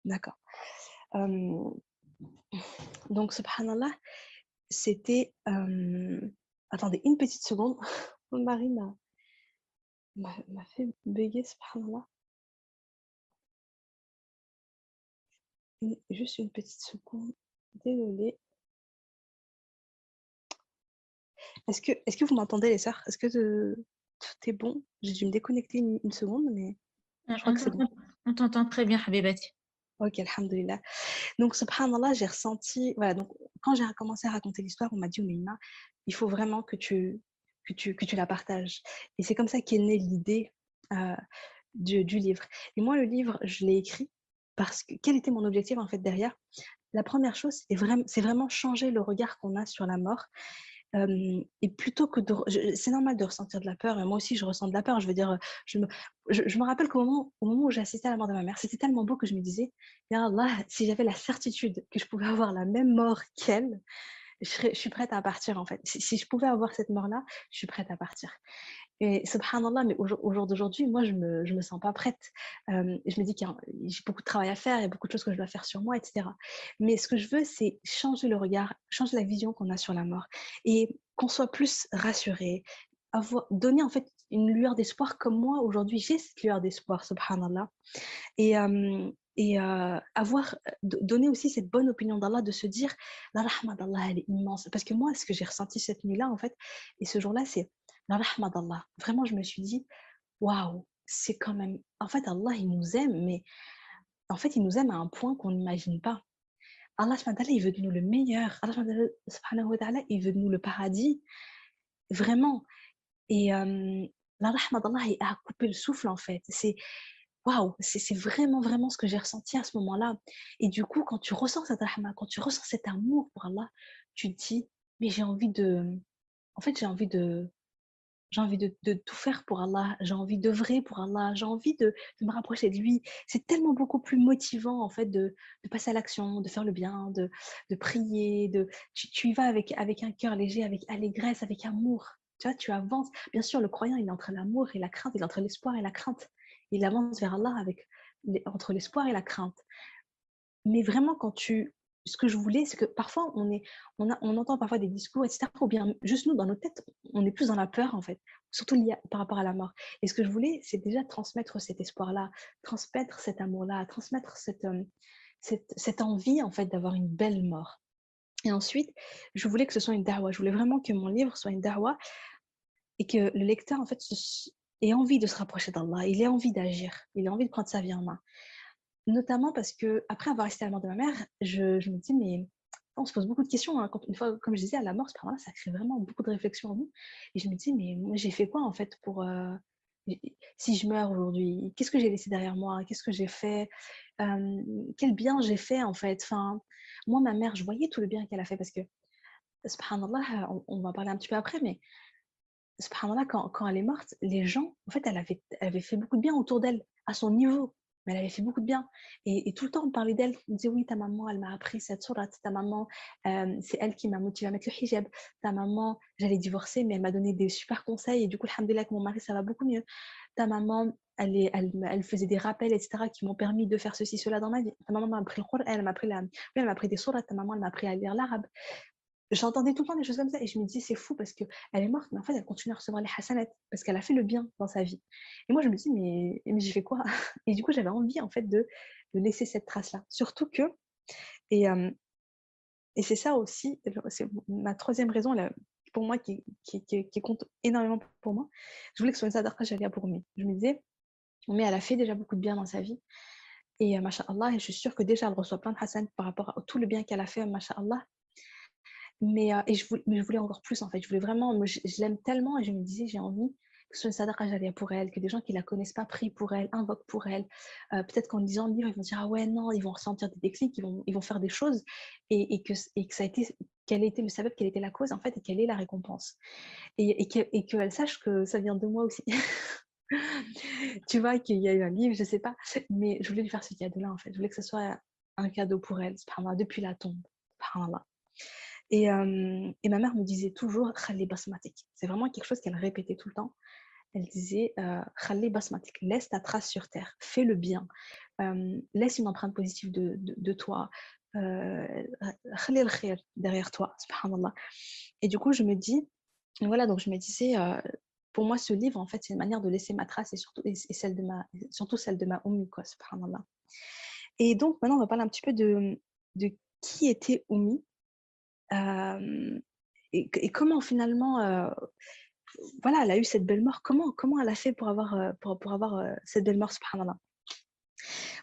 D'accord. Euh, donc, subhanallah, c'était Attendez une petite seconde. Mon mari m'a m'a fait bugger, subhanallah. Juste une petite seconde. Désolée. Est-ce que, est que vous m'entendez, les sœurs? Est-ce que tout est bon? J'ai dû me déconnecter une, seconde, mais je crois que c'est bon. On t'entend très bien, Habibati. Ok, alhamdoulilah. Donc, subhanallah, j'ai ressenti. Voilà, donc, quand j'ai commencé à raconter l'histoire, on m'a dit, Omeina, il faut vraiment que tu, que tu, que tu la partages. Et c'est comme ça qu'est née l'idée euh, du, livre. Et moi, le livre, je l'ai écrit parce que quel était mon objectif en fait derrière? La première chose, c'est vraiment changer le regard qu'on a sur la mort et plutôt que de... C'est normal de ressentir de la peur, moi aussi je ressens de la peur. Je veux dire, je me, je, me rappelle qu'au moment, au moment où j'ai à la mort de ma mère, c'était tellement beau que je me disais, Allah, si j'avais la certitude que je pouvais avoir la même mort qu'elle, je, suis prête à partir en fait. Si, si je pouvais avoir cette mort-là, je suis prête à partir. Et subhanallah, mais au, jour d'aujourd'hui, moi, je ne me, je me sens pas prête. je me dis a j'ai beaucoup de travail à faire, il y a beaucoup de choses que je dois faire sur moi, etc. Mais ce que je veux, c'est changer le regard, changer la vision qu'on a sur la mort et qu'on soit plus rassuré, avoir, donner en fait une lueur d'espoir comme moi aujourd'hui, j'ai cette lueur d'espoir, subhanallah. Et, et avoir donné aussi cette bonne opinion d'Allah, de se dire la rahma d'Allah, elle est immense. Parce que moi, ce que j'ai ressenti cette nuit-là, en fait, et ce jour-là, c'est d'Allah. Vraiment, je me suis dit, waouh, c'est quand même. En fait, Allah, il nous aime, mais en fait, il nous aime à un point qu'on n'imagine pas. Allah, il veut de nous le meilleur. Allah, il veut de nous le paradis. Vraiment. Et la rahma d'Allah, a coupé le souffle, en fait. C'est. Waouh, c'est vraiment, vraiment ce que j'ai ressenti à ce moment-là. Et du coup, quand tu ressens cette rahma, quand tu ressens cet amour pour Allah, tu te dis, mais j'ai envie de. En fait, j'ai envie de, j'ai envie de, tout faire pour Allah, j'ai envie d'œuvrer pour Allah, j'ai envie de, me rapprocher de lui. C'est tellement beaucoup plus motivant en fait de, passer à l'action, de faire le bien, de, prier. De, tu, y vas avec, avec un cœur léger, avec allégresse, avec amour. Tu vois, tu avances. Bien sûr, le croyant, il est entre l'amour et la crainte, il est entre l'espoir et la crainte. Il avance vers Allah avec, entre l'espoir et la crainte. Mais vraiment, quand tu ce que je voulais, c'est que parfois, on, est, on, a, on entend parfois des discours, etc. Ou bien, juste nous, dans nos têtes, on est plus dans la peur, en fait, surtout par rapport à la mort. Et ce que je voulais, c'est déjà transmettre cet espoir-là, transmettre cet amour-là, transmettre cette, euh, cette, cette, envie, en fait, d'avoir une belle mort. Et ensuite, je voulais que ce soit une dawa. Je voulais vraiment que mon livre soit une dawa et que le lecteur, en fait, ait envie de se rapprocher d'Allah, il ait envie d'agir, il ait envie de prendre sa vie en main. Notamment parce que après avoir assisté à la mort de ma mère, je, me dis, mais on se pose beaucoup de questions. Hein. Quand, une fois, comme je disais, à la mort, ça crée vraiment beaucoup de réflexions en nous. Et je me dis, mais moi, j'ai fait quoi en fait pour. Euh, si je meurs aujourd'hui, qu'est-ce que j'ai laissé derrière moi Qu'est-ce que j'ai fait Quel bien j'ai fait en fait? Enfin, Moi, ma mère, je voyais tout le bien qu'elle a fait parce que, subhanallah, on, on va parler un petit peu après, mais subhanallah, quand, quand elle est morte, les gens, en fait, elle avait, elle avait fait beaucoup de bien autour d'elle, à son niveau mais elle avait fait beaucoup de bien. Et, tout le temps, on parlait d'elle. On disait, oui, ta maman, elle m'a appris cette sourate. Ta maman, c'est elle qui m'a motivé à mettre le hijab. Ta maman, j'allais divorcer, mais elle m'a donné des super conseils. Et du coup, alhamdoulilah, avec mon mari, ça va beaucoup mieux. Ta maman, elle, elle, faisait des rappels, etc., qui m'ont permis de faire ceci, cela dans ma vie. Ta maman m'a appris le Qur'an, elle m'a appris, la, elle m'a appris des sourates. Ta maman, elle m'a appris à lire l'arabe j'entendais tout le temps des choses comme ça et je me disais c'est fou parce qu'elle est morte mais en fait elle continue à recevoir les hasanat parce qu'elle a fait le bien dans sa vie. Et moi je me dis mais, mais j'ai fait quoi? Et du coup j'avais envie en fait de, de laisser cette trace là surtout que et, et c'est ça aussi c'est ma troisième raison pour moi qui, qui, qui, compte énormément pour moi. Je voulais que ce soit une sadaqa j'allais pour moi je me disais mais elle a fait déjà beaucoup de bien dans sa vie et Allah et je suis sûre que déjà elle reçoit plein de hasanat par rapport à tout le bien qu'elle a fait Allah mais, et je voulais, encore plus en fait. Je voulais vraiment, je, l'aime tellement et je me disais, j'ai envie que ce soit une sadaqa jalia pour elle, que des gens qui la connaissent pas prient pour elle, invoquent pour elle. Peut-être qu'en lisant le livre, ils vont dire, ah ouais, non, ils vont ressentir des déclics, ils vont, ils vont faire des choses et, que, et que ça a été, quelle était le sabab, quelle était la cause en fait et quelle est la récompense. Et, et qu'elle sache que ça vient de moi aussi. tu vois qu'il y a eu un livre, je sais pas, mais je voulais lui faire ce cadeau-là en fait. Je voulais que ce soit un cadeau pour elle, depuis la tombe. Et, ma mère me disait toujours Khali basmatik. C'est vraiment quelque chose qu'elle répétait tout le temps. Elle disait Khali basmatik, laisse ta trace sur terre, fais le bien, laisse une empreinte positive de, de, toi, Khali al derrière toi. Et du coup, je me dis, voilà, donc je me disais, pour moi, ce livre, en fait, c'est une manière de laisser ma trace et surtout, et, celle, de ma, surtout celle de ma subhanallah. Et donc, maintenant, on va parler un petit peu de, de qui était Oumi et, comment finalement, voilà, elle a eu cette belle mort. Comment, comment elle a fait pour avoir, pour, pour avoir cette belle mort, subhanallah?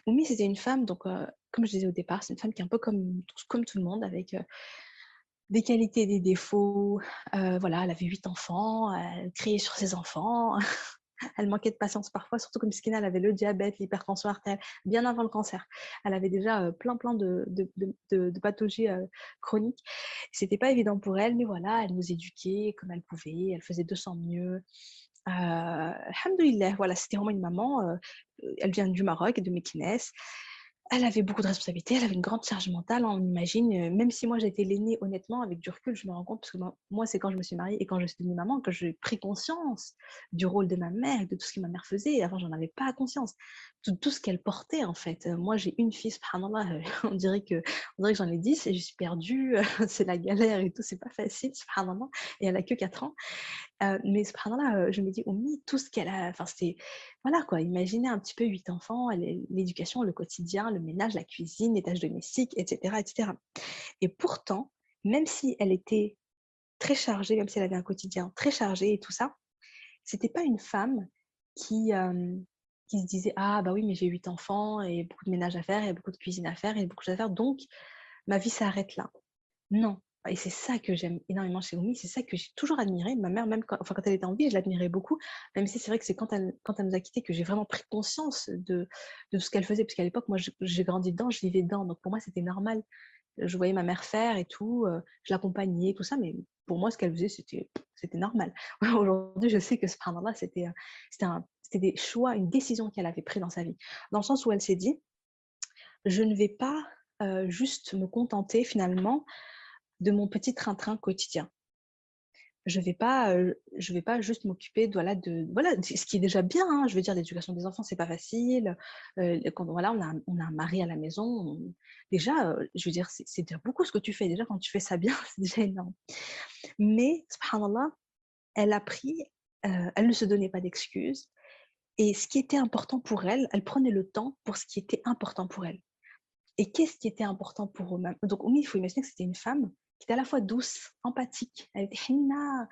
Oumi, c'était une femme, donc, comme je disais au départ, c'est une femme qui est un peu comme, comme tout le monde, avec des qualités et des défauts. voilà, elle avait huit enfants, elle criait sur ses enfants. Elle manquait de patience parfois, surtout comme Skina, elle avait le diabète, l'hypertension artérielle, bien avant le cancer. Elle avait déjà plein, plein de, pathologies chroniques. C'était pas évident pour elle, mais voilà, elle nous éduquait comme elle pouvait, elle faisait de son mieux. Euh, Alhamdulillah, voilà, c'était vraiment une maman. elle vient du Maroc, de Mekines elle avait beaucoup de responsabilités, elle avait une grande charge mentale, on imagine, même si moi j'étais l'aînée, honnêtement, avec du recul, je me rends compte, parce que moi, c'est quand je me suis mariée et quand je suis devenue maman que j'ai pris conscience du rôle de ma mère, de tout ce que ma mère faisait. Avant, j'en avais pas conscience. Tout, tout ce qu'elle portait, en fait. Moi, j'ai une fille, subhanallah, on dirait que, on dirait que j'en ai dix et je suis perdue, c'est la galère et tout, c'est pas facile, subhanallah, et elle a que quatre ans. Euh, mais subhanallah, je me dis, Oumi, tout ce qu'elle a, enfin, c'était, voilà quoi, imaginez un petit peu huit enfants, l'éducation, le quotidien, le ménage, la cuisine, les tâches domestiques, etc., etc. Et pourtant, même si elle était très chargée, même si elle avait un quotidien très chargé et tout ça, c'était pas une femme qui, qui se disait, ah bah oui, mais j'ai huit enfants et beaucoup de ménage à faire, et beaucoup de cuisine à faire, et beaucoup de choses à faire, donc ma vie s'arrête là. Non, et c'est ça que j'aime énormément chez Oumi, c'est ça que j'ai toujours admiré. Ma mère, même quand, enfin, quand elle était en vie, je l'admirais beaucoup, même si c'est vrai que c'est quand elle, quand elle nous a quittés que j'ai vraiment pris conscience de, de ce qu'elle faisait, parce qu'à l'époque, moi, j'ai grandi dedans, je vivais dedans, donc pour moi, c'était normal. Je voyais ma mère faire et tout, euh, je l'accompagnais, tout ça, mais pour moi, ce qu'elle faisait, c'était, normal. Aujourd'hui, je sais que ce là c'était des choix, une décision qu'elle avait prise dans sa vie, dans le sens où elle s'est dit, je ne vais pas euh, juste me contenter finalement de mon petit train-train quotidien. Je ne vais, pas, je vais pas juste m'occuper voilà, de. Voilà, ce qui est déjà bien. Hein, je veux dire, l'éducation des enfants, c'est pas facile. quand voilà, on, a, on a un mari à la maison, déjà, je veux dire, c'est déjà beaucoup ce que tu fais. Déjà, quand tu fais ça bien, c'est déjà énorme. Mais, subhanallah, elle a pris, elle ne se donnait pas d'excuses. Et ce qui était important pour elle, elle prenait le temps pour ce qui était important pour elle. Et qu'est-ce qui était important pour eux-mêmes? Donc, il faut imaginer que c'était une femme qui était à la fois douce, empathique. Elle était hinna.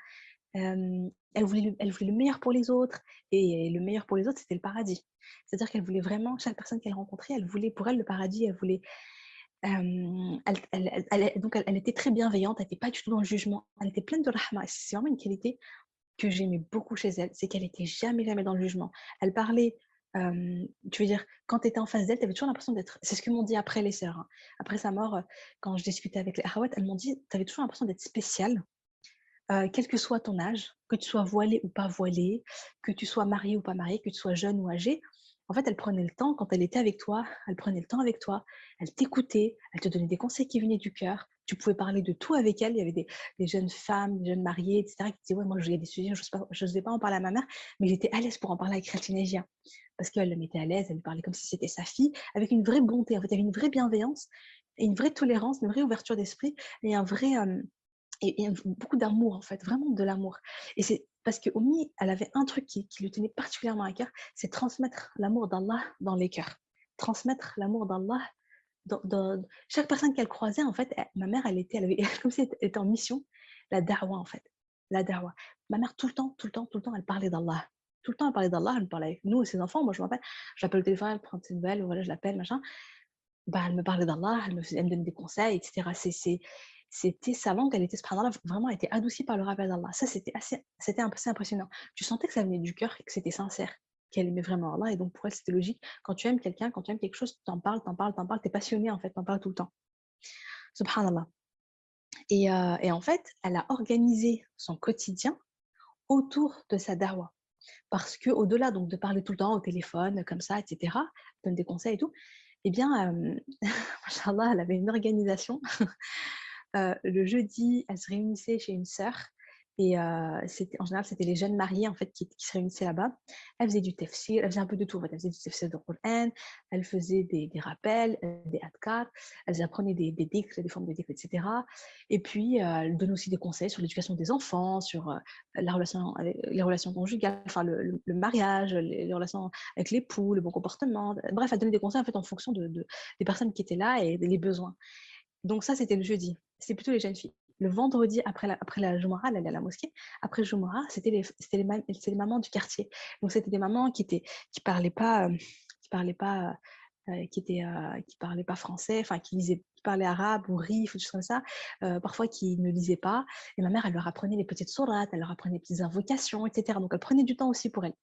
Euh, elle, voulait le, meilleur pour les autres. Et le meilleur pour les autres, c'était le paradis. C'est-à-dire qu'elle voulait vraiment, chaque personne qu'elle rencontrait, elle voulait pour elle le paradis. Elle voulait. Donc, elle, était très bienveillante. Elle n'était pas du tout dans le jugement. Elle était pleine de rahma. C'est vraiment une qualité que j'aimais beaucoup chez elle. C'est qu'elle n'était jamais, jamais dans le jugement. Elle parlait tu veux dire, quand tu étais en face d'elle, tu avais toujours l'impression d'être. C'est ce que m'ont dit après les sœurs. Hein. Après sa mort, quand je discutais avec les Ahawat, elles m'ont dit tu avais toujours l'impression d'être spéciale, quel que soit ton âge, que tu sois voilée ou pas voilée, que tu sois mariée ou pas mariée, que tu sois jeune ou âgée. En fait, elle prenait le temps, quand elle était avec toi, elle prenait le temps avec toi, elle t'écoutait, elle te donnait des conseils qui venaient du cœur. Tu pouvais parler de tout avec elle. Il y avait des, jeunes femmes, des jeunes mariées, etc., qui disaient Ouais, moi, j'ai des sujets, je n'osais pas, pas en parler à ma mère, mais j'étais à l'aise pour en parler avec Rachinégia parce qu'elle le mettait à l'aise, elle lui parlait comme si c'était sa fille, avec une vraie bonté. En une vraie bienveillance, une vraie tolérance, une vraie ouverture d'esprit, et un vrai et, beaucoup d'amour en fait, vraiment de l'amour. Et c'est parce que Omi, elle avait un truc qui, lui tenait particulièrement à cœur, c'est transmettre l'amour d'Allah dans les cœurs, transmettre l'amour d'Allah. Dans, chaque personne qu'elle croisait, en fait, ma mère, elle était, elle avait, comme si elle était en mission, la da'wa en fait, la da'wa. Ma mère, tout le temps, tout le temps, tout le temps, elle parlait d'Allah tout le temps, elle parlait d'Allah, elle parlait avec nous et ses enfants. Moi, je m'appelle, j'appelle le téléphone, elle prend ses nouvelles, voilà, je l'appelle, machin. Bah, elle me parlait d'Allah, elle me, elle me donne des conseils, etc. C'était sa langue, elle était vraiment elle était adoucie par le rappel d'Allah. Ça, c'était assez, c'était assez impressionnant. Tu sentais que ça venait du cœur que c'était sincère, qu'elle aimait vraiment Allah. Et donc, pour elle, c'était logique. Quand tu aimes quelqu'un, quand tu aimes quelque chose, tu t'en parles, t'en parles, t'en parles, t'es passionné, en fait, t'en parles tout le temps. Subhanallah. Et, euh, et en fait, elle a organisé son quotidien autour de sa darwa parce que au-delà donc de parler tout le temps au téléphone comme ça, etc., donne des conseils et tout, eh bien, euh, elle avait une organisation. le jeudi, elle se réunissait chez une sœur et en général, c'était les jeunes mariés en fait, qui, se réunissaient là-bas. Elle faisait du tafsir, elle faisait un peu de tout. Elle faisait du tafsir de Qur'an, elle faisait des, des rappels, des adkar, elle apprenait des, des des formes de dhikr, etc. Et puis, elle donnait aussi des conseils sur l'éducation des enfants, sur les relations conjugales, enfin le, mariage, les, relations avec l'époux, le bon comportement. Bref, elle donnait des conseils en, fait, en fonction de, des personnes qui étaient là et des besoins. Donc ça, c'était le jeudi. C'était plutôt les jeunes filles. Le vendredi après la, après la Jumara, elle allait à la mosquée. Après Jumara, c'était les, mamans du quartier. Donc, c'était des mamans qui parlaient pas, qui parlaient pas euh, qui étaient euh, qui parlaient pas français, enfin qui parlaient arabe ou rif ou tout comme ça, euh, parfois qui ne lisaient pas. Et ma mère, elle leur apprenait les petites sourates, elle leur apprenait les petites invocations, etc. Donc elle prenait du temps aussi pour elle.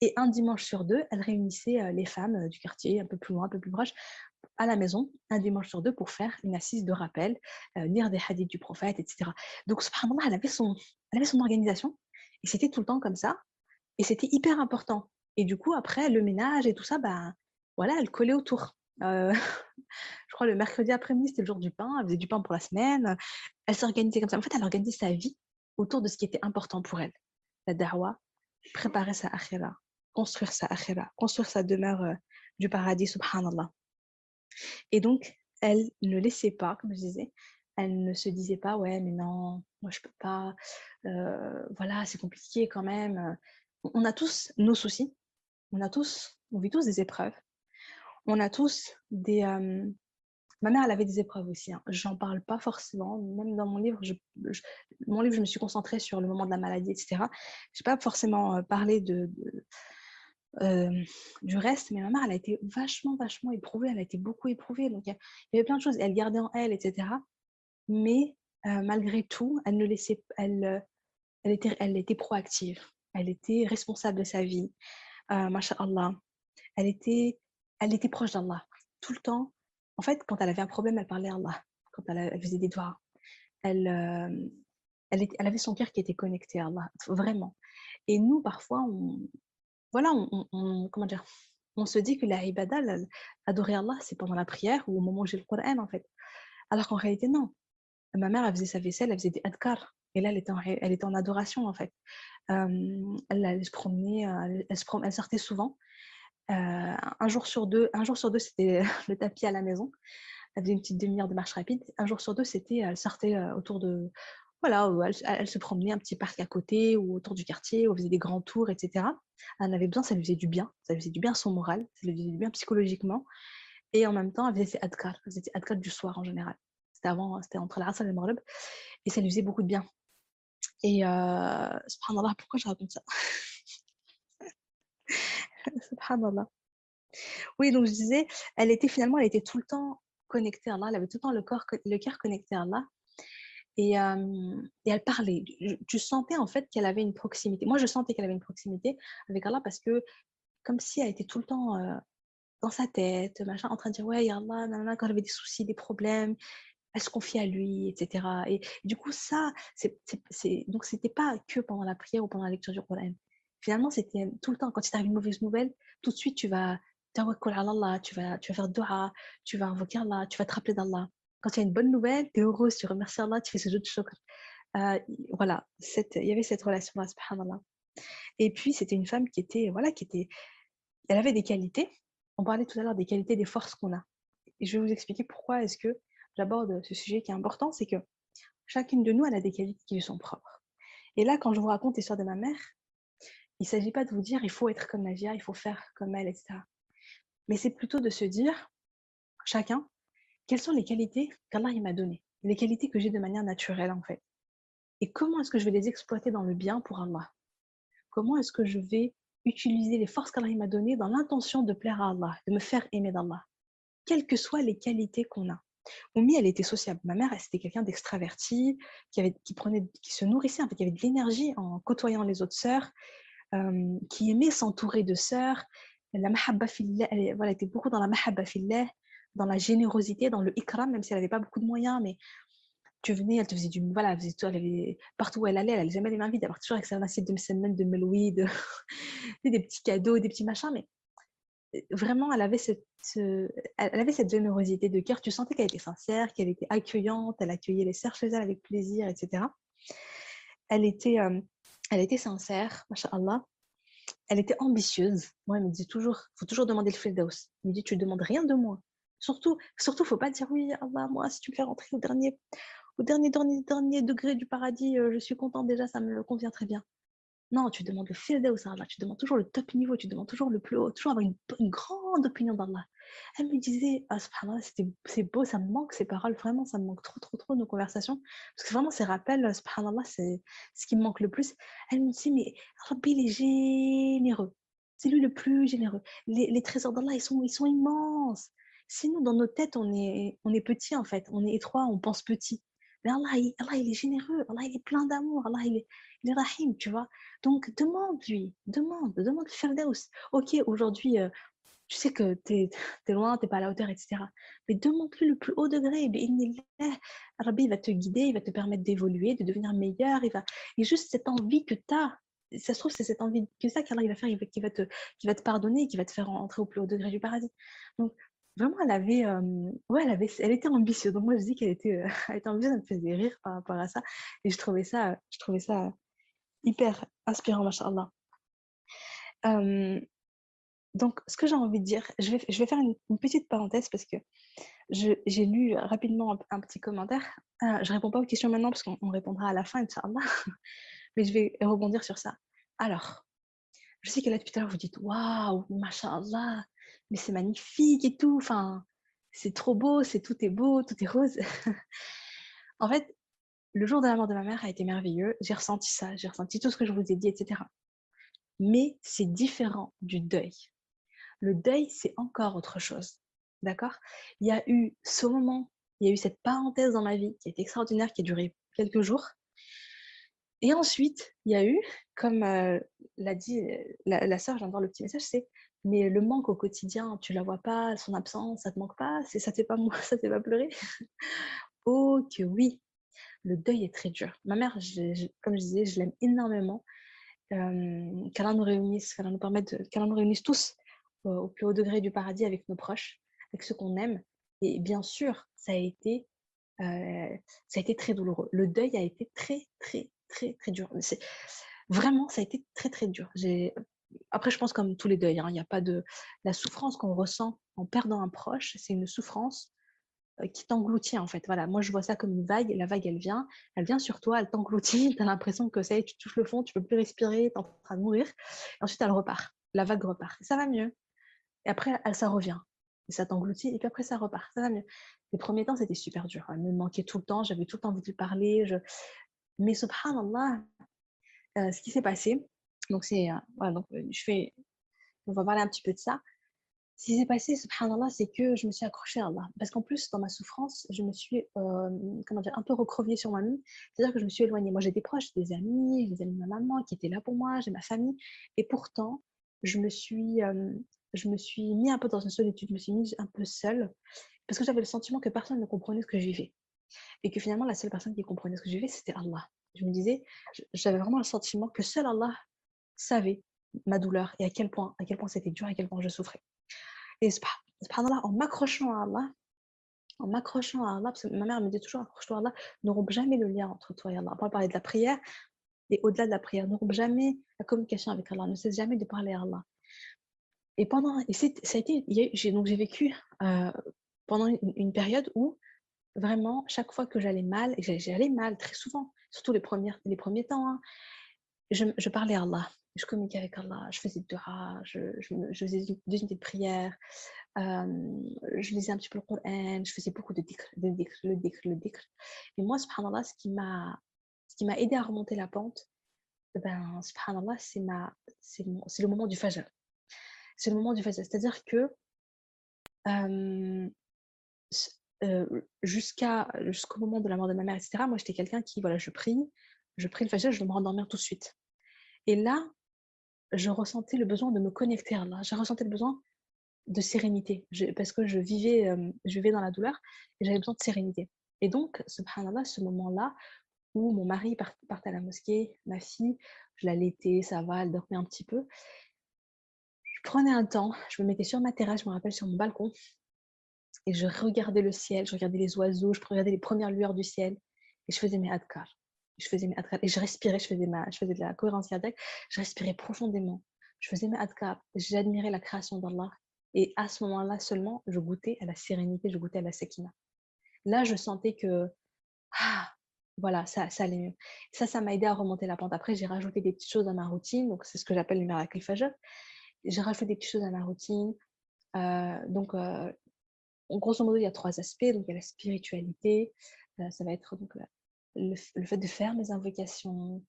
Et un dimanche sur deux, elle réunissait les femmes du quartier, un peu plus loin, un peu plus proche, à la maison, un dimanche sur deux, pour faire une assise de rappel, lire des hadiths du prophète, etc. Donc, subhanallah, elle avait son, elle avait son organisation, et c'était tout le temps comme ça, et c'était hyper important. Et du coup, après, le ménage et tout ça, bah, voilà, elle collait autour. Euh, je crois le mercredi après-midi, c'était le jour du pain. Elle faisait du pain pour la semaine. Elle s'organisait comme ça. En fait, elle organisait sa vie autour de ce qui était important pour elle. La da'wa, préparer sa akhira, construire sa akhira, construire sa demeure euh, du paradis, subhanallah. Et donc, elle ne laissait pas, comme je disais, elle ne se disait pas, ouais, mais non, moi je peux pas, euh, voilà, c'est compliqué quand même. On a tous nos soucis, on a tous, on vit tous des épreuves on a tous des... Ma mère, elle avait des épreuves aussi. Hein. J'en parle pas forcément. Même dans mon livre, je, mon livre, je me suis concentrée sur le moment de la maladie, etc. Je n'ai pas forcément parlé de, du reste, mais ma mère, elle a été vachement, vachement éprouvée. Elle a été beaucoup éprouvée. Donc, il y avait plein de choses. Elle gardait en elle, etc. Mais malgré tout, elle ne laissait, elle, elle était, elle était proactive. Elle était responsable de sa vie. Euh, Allah. Elle était elle était proche d'Allah tout le temps. En fait, quand elle avait un problème, elle parlait à Allah. Quand elle, faisait des doigts, elle, elle, elle, avait son cœur qui était connecté à Allah, vraiment. Et nous, parfois, on, voilà, on, comment dire, on se dit que la ibada, adorer Allah, c'est pendant la prière ou au moment où j'ai le Coran, en fait. Alors qu'en réalité, non. Ma mère, elle faisait sa vaisselle, elle faisait des adkar. Et là, elle était en, elle était en adoration, en fait. Euh, elle, se promenait, elle, elle, se elle sortait souvent euh, un jour sur deux, un jour sur deux, c'était le tapis à la maison. Elle faisait une petite demi-heure de marche rapide. Un jour sur deux, c'était, elle sortait euh, autour de, elle, se promenait un petit parc à côté ou autour du quartier, où elle faisait des grands tours, etc. Elle en avait besoin, ça lui faisait du bien, ça lui faisait du bien son moral, ça lui faisait du bien psychologiquement. Et en même temps, elle faisait ses adkar, elle faisait ses adkar du soir en général. C'était avant, c'était entre la et le maghreb, et ça lui faisait beaucoup de bien. Et euh, subhanallah, pourquoi je raconte ça? Subhanallah. Oui, donc je disais, elle était finalement, elle était tout le temps connectée à Allah, elle avait tout le temps le, corps, le cœur connecté à Allah. Et, elle parlait. Tu, sentais en fait qu'elle avait une proximité. Moi, je sentais qu'elle avait une proximité avec Allah parce que, comme si elle était tout le temps dans sa tête, machin, en train de dire Ouais, Allah, nanana, quand elle avait des soucis, des problèmes, elle se confiait à lui, etc. Et, du coup, ça, c'est, donc c'était pas que pendant la prière ou pendant la lecture du Coran finalement, c'était tout le temps, quand il t'arrive une mauvaise nouvelle, tout de suite, tu vas, tu vas faire dua, tu vas invoquer Allah, tu vas te rappeler d'Allah. Quand il y a une bonne nouvelle, tu es heureuse, tu remercies Allah, tu fais ce jeu de choc. Euh, voilà, il y avait cette relation-là, subhanallah. Et puis, c'était une femme qui était, voilà, qui était, elle avait des qualités. On parlait tout à l'heure des qualités, des forces qu'on a. Je vais vous expliquer pourquoi est-ce que j'aborde ce sujet qui est important, c'est que chacune de nous, elle a des qualités qui lui sont propres. Et là, quand je vous raconte l'histoire de ma mère, il ne s'agit pas de vous dire il faut être comme Nadia, il faut faire comme elle, etc. Mais c'est plutôt de se dire, chacun, quelles sont les qualités qu'Allah m'a données, les qualités que j'ai de manière naturelle en fait. Et comment est-ce que je vais les exploiter dans le bien pour Allah Comment est-ce que je vais utiliser les forces qu'Allah m'a données dans l'intention de plaire à Allah, de me faire aimer d'Allah, quelles que soient les qualités qu'on a. Oumi, elle était sociable. Ma mère, c'était quelqu'un d'extraverti, qui, prenait, qui se nourrissait, en fait, qui avait de l'énergie en côtoyant les autres sœurs, qui aimait s'entourer de sœurs. La mahabba elle, voilà, était beaucoup dans la mahabba fillah, dans la générosité, dans le ikram, même si elle n'avait pas beaucoup de moyens, mais tu venais, elle te faisait du. Voilà, elle faisait tout, elle avait, partout où elle allait, elle n'allait jamais les mains vides, elle toujours avec sa assiette de semaine de meloui, de, des petits cadeaux, des petits machins, mais vraiment, elle avait cette, elle avait cette générosité de cœur. Tu sentais qu'elle était sincère, qu'elle était accueillante, elle accueillait les sœurs chez elle avec plaisir, etc. Elle était, elle était sincère, Allah. Elle était ambitieuse. Moi, elle me dit toujours, il faut toujours demander le Firdaus. Elle me dit, tu ne demandes rien de moi. Surtout, surtout, faut pas dire oui, Allah, moi, si tu me fais rentrer au dernier, au dernier, dernier, dernier degré du paradis, euh, je suis contente déjà, ça me convient très bien. Non, tu demandes le Firdaus Allah. Tu demandes toujours le top niveau, tu demandes toujours le plus haut, toujours avoir une, grande opinion d'Allah. Elle me disait, ah, c'est beau, ça me manque ces paroles, vraiment, ça me manque trop, trop, trop nos conversations. Parce que vraiment, ces rappels, subhanallah, c'est ce qui me manque le plus. Elle me dit, mais Rabbi, il est généreux. C'est lui le plus généreux. Les, les trésors d'Allah, ils sont, ils sont immenses. Sinon, dans nos têtes, on est, on est petit, en fait. On est étroit, on pense petit. Mais Allah, il, Allah, il est généreux. Allah, il est plein d'amour. Allah, il est, il est rahim, tu vois. Donc, demande-lui. Demande. Demande Firdaus. Ok, aujourd'hui, euh, tu sais que tu es, loin, tu pas à la hauteur, etc. Mais demande-lui le plus haut degré. Rabbi va te guider, il va te permettre d'évoluer, de devenir meilleur. Il va... Et juste cette envie que tu as, ça se trouve, c'est cette envie que ça qu'Allah va faire, il va, te, va te pardonner, qui va te faire entrer au plus haut degré du paradis. Donc, vraiment, elle avait, euh, ouais, elle avait, elle était ambitieuse. Donc, moi, je dis qu'elle était, euh, elle était ambitieuse, elle me faisait rire par rapport à ça. Et je trouvais ça, je trouvais ça hyper inspirant, machallah. Euh, donc, ce que j'ai envie de dire, je vais, je vais faire une, petite parenthèse parce que j'ai lu rapidement un, petit commentaire. je ne réponds pas aux questions maintenant parce qu'on répondra à la fin, Inch'Allah. Mais je vais rebondir sur ça. Alors, je sais que là, depuis tout à l'heure, vous dites Waouh, Masha'Allah, mais c'est magnifique et tout. Enfin, c'est trop beau, c'est tout est beau, tout est rose. en fait, le jour de la mort de ma mère a été merveilleux. J'ai ressenti ça, j'ai ressenti tout ce que je vous ai dit, etc. Mais c'est différent du deuil. Le deuil, c'est encore autre chose. D'accord? Il y a eu ce moment, il y a eu cette parenthèse dans ma vie qui est extraordinaire, qui a duré quelques jours. Et ensuite, il y a eu, comme euh, l'a dit euh, la, la sœur, j'entends le petit message, c'est mais le manque au quotidien, tu la vois pas, son absence, ça te manque pas, ça te fait pas ça te fait pas pleurer? oh que oui, le deuil est très dur. Ma mère, comme je disais, je l'aime énormément. Euh, qu'elle nous réunisse, qu'elle nous permette, qu'elle nous réunisse tous au plus haut degré du paradis avec nos proches, avec ceux qu'on aime. Et bien sûr, ça a été, euh, ça a été très douloureux. Le deuil a été très, très, très, très dur. Vraiment, ça a été très, très dur. J'ai après, je pense comme tous les deuils, hein, il n'y a pas de la souffrance qu'on ressent en perdant un proche, c'est une souffrance euh, qui t'engloutit en fait. Voilà, moi je vois ça comme une vague. La vague, elle vient, elle vient sur toi, elle t'engloutit. Tu as l'impression que ça tu touches le fond, tu peux plus respirer, tu es en train de mourir. Ensuite, elle repart. La vague repart. ça va mieux. Et après, elle, ça revient. Et ça t'engloutit. Et puis après, ça repart. Ça va mieux. Les premiers temps, c'était super dur. Elle me manquait tout le temps. J'avais tout le temps envie de lui parler. Je... Mais subhanallah, euh, ce qui s'est passé, donc, c'est, euh, voilà, donc, euh, je fais, on va parler un petit peu de ça. Ce qui s'est passé, subhanallah, c'est que je me suis accrochée à Allah. Parce qu'en plus, dans ma souffrance, je me suis euh, comment dire, un peu recroviée sur moi-même. C'est-à-dire que je me suis éloignée. Moi, j'étais proche des amis, des amis de ma maman qui étaient là pour moi, j'ai ma famille. Et pourtant, je me suis, suis mis un peu dans une solitude, je me suis mise un peu seule. Parce que j'avais le sentiment que personne ne comprenait ce que je vivais. Et que finalement, la seule personne qui comprenait ce que je vivais, c'était Allah. Je me disais, j'avais vraiment le sentiment que seul Allah savait ma douleur et à quel point, à quel point c'était dur, à quel point je souffrais. Et subhanallah, en m'accrochant à Allah, en m'accrochant à Allah, parce que ma mère me dit toujours accroche-toi à Allah, ne rompe jamais le lien entre toi et Allah. Va parler de la prière, et au-delà de la prière, ne rompe jamais la communication avec Allah, ne cesse jamais de parler à Allah. Et pendant, et ça a été, j'ai donc j'ai vécu euh, pendant une, période où vraiment chaque fois que j'allais mal, et j'allais mal très souvent, surtout les premiers, les premiers temps, hein, je, je, parlais à Allah je communiquais avec Allah, je faisais de je, je, faisais des unités de prière, euh, je lisais un petit peu le Coran, je faisais beaucoup de dhikr, de dhikr, le dhikr, le dhikr. Et moi, subhanallah, ce qui m'a, ce qui m'a aidé à remonter la pente, ben, subhanallah, c'est, le moment du fajr. C'est le moment du fajr. C'est-à-dire que jusqu'à, jusqu'au moment de la mort de ma mère, etc., moi, j'étais quelqu'un qui, voilà, je prie, je prie le fajr, je veux me rendormir tout de suite. Et là, je ressentais le besoin de me connecter à Allah. J'ai ressenti le besoin de sérénité parce que je vivais, euh, je vivais dans la douleur et j'avais besoin de sérénité. Et donc, subhanallah, ce moment-là où mon mari partait à la mosquée, ma fille, je la laitais, ça va, elle dormait un petit peu. Je prenais un temps, je me mettais sur ma terrasse, je me rappelle sur mon balcon, et je regardais le ciel, je regardais les oiseaux, je regardais les premières lueurs du ciel, et je faisais mes adkar je faisais mes adkar et je respirais, je faisais, ma, je faisais de la cohérence cardiaque, je respirais profondément, je faisais mes adkar, j'admirais la création d'Allah et à ce moment-là seulement, je goûtais à la sérénité, je goûtais à la sekina. Là, je sentais que, ah, voilà, ça, ça allait mieux. Ça, ça m'a aidé à remonter la pente. Après, j'ai rajouté des petites choses à ma routine, donc c'est ce que j'appelle le miracle fajr. J'ai rajouté des petites choses à ma routine. donc, grosso modo, il y a trois aspects. Donc, il y a la spiritualité, ça va être donc, le, fait de faire mes invocations,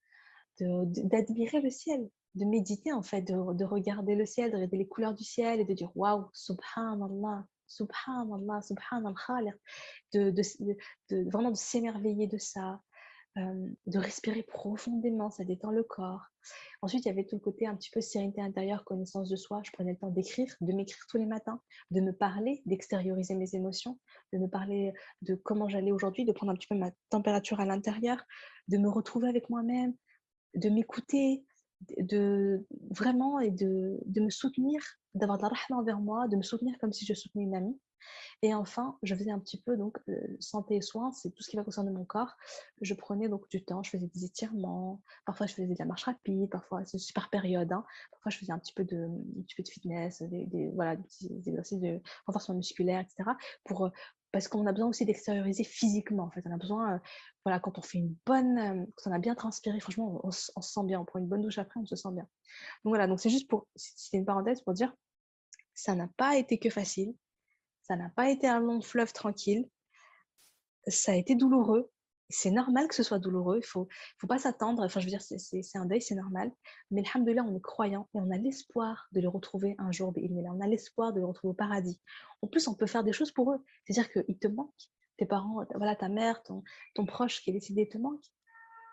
d'admirer le ciel, de méditer en fait, de, regarder le ciel, de regarder les couleurs du ciel et de dire waouh, subhanallah, subhanallah, subhanallah, de, de, de, vraiment de s'émerveiller de ça, de respirer profondément, ça détend le corps. Ensuite, il y avait tout le côté un petit peu sérénité intérieure, connaissance de soi. Je prenais le temps d'écrire, de m'écrire tous les matins, de me parler, d'extérioriser mes émotions, de me parler de comment j'allais aujourd'hui, de prendre un petit peu ma température à l'intérieur, de me retrouver avec moi-même, de m'écouter, de vraiment et de, de me soutenir, d'avoir de la rahma envers moi, de me soutenir comme si je soutenais une amie. Et enfin, je faisais un petit peu donc santé et soins, c'est tout ce qui va concerner mon corps. Je prenais donc du temps, je faisais des étirements, parfois je faisais de la marche rapide, parfois c'est super période. Hein. Parfois je faisais un petit peu de, petit peu de fitness, des, voilà, des exercices de renforcement musculaire, etc. Pour, parce qu'on a besoin aussi d'extérioriser physiquement. En fait, on a besoin, voilà, quand on fait une bonne, quand on a bien transpiré, franchement, on, se sent bien. On prend une bonne douche après, on se sent bien. Donc voilà, donc c'est juste pour, c'est une parenthèse pour dire, ça n'a pas été que facile. Ça n'a pas été un long fleuve tranquille. Ça a été douloureux. C'est normal que ce soit douloureux. Il ne faut, faut pas s'attendre. Enfin, je veux dire, c'est un deuil, c'est normal. Mais alhamdoulilah, on est croyant et on a l'espoir de les retrouver un jour. On a l'espoir de les retrouver au paradis. En plus, on peut faire des choses pour eux. C'est-à-dire qu'ils te manquent. Tes parents, voilà, ta mère, ton, proche qui est décédé te manque.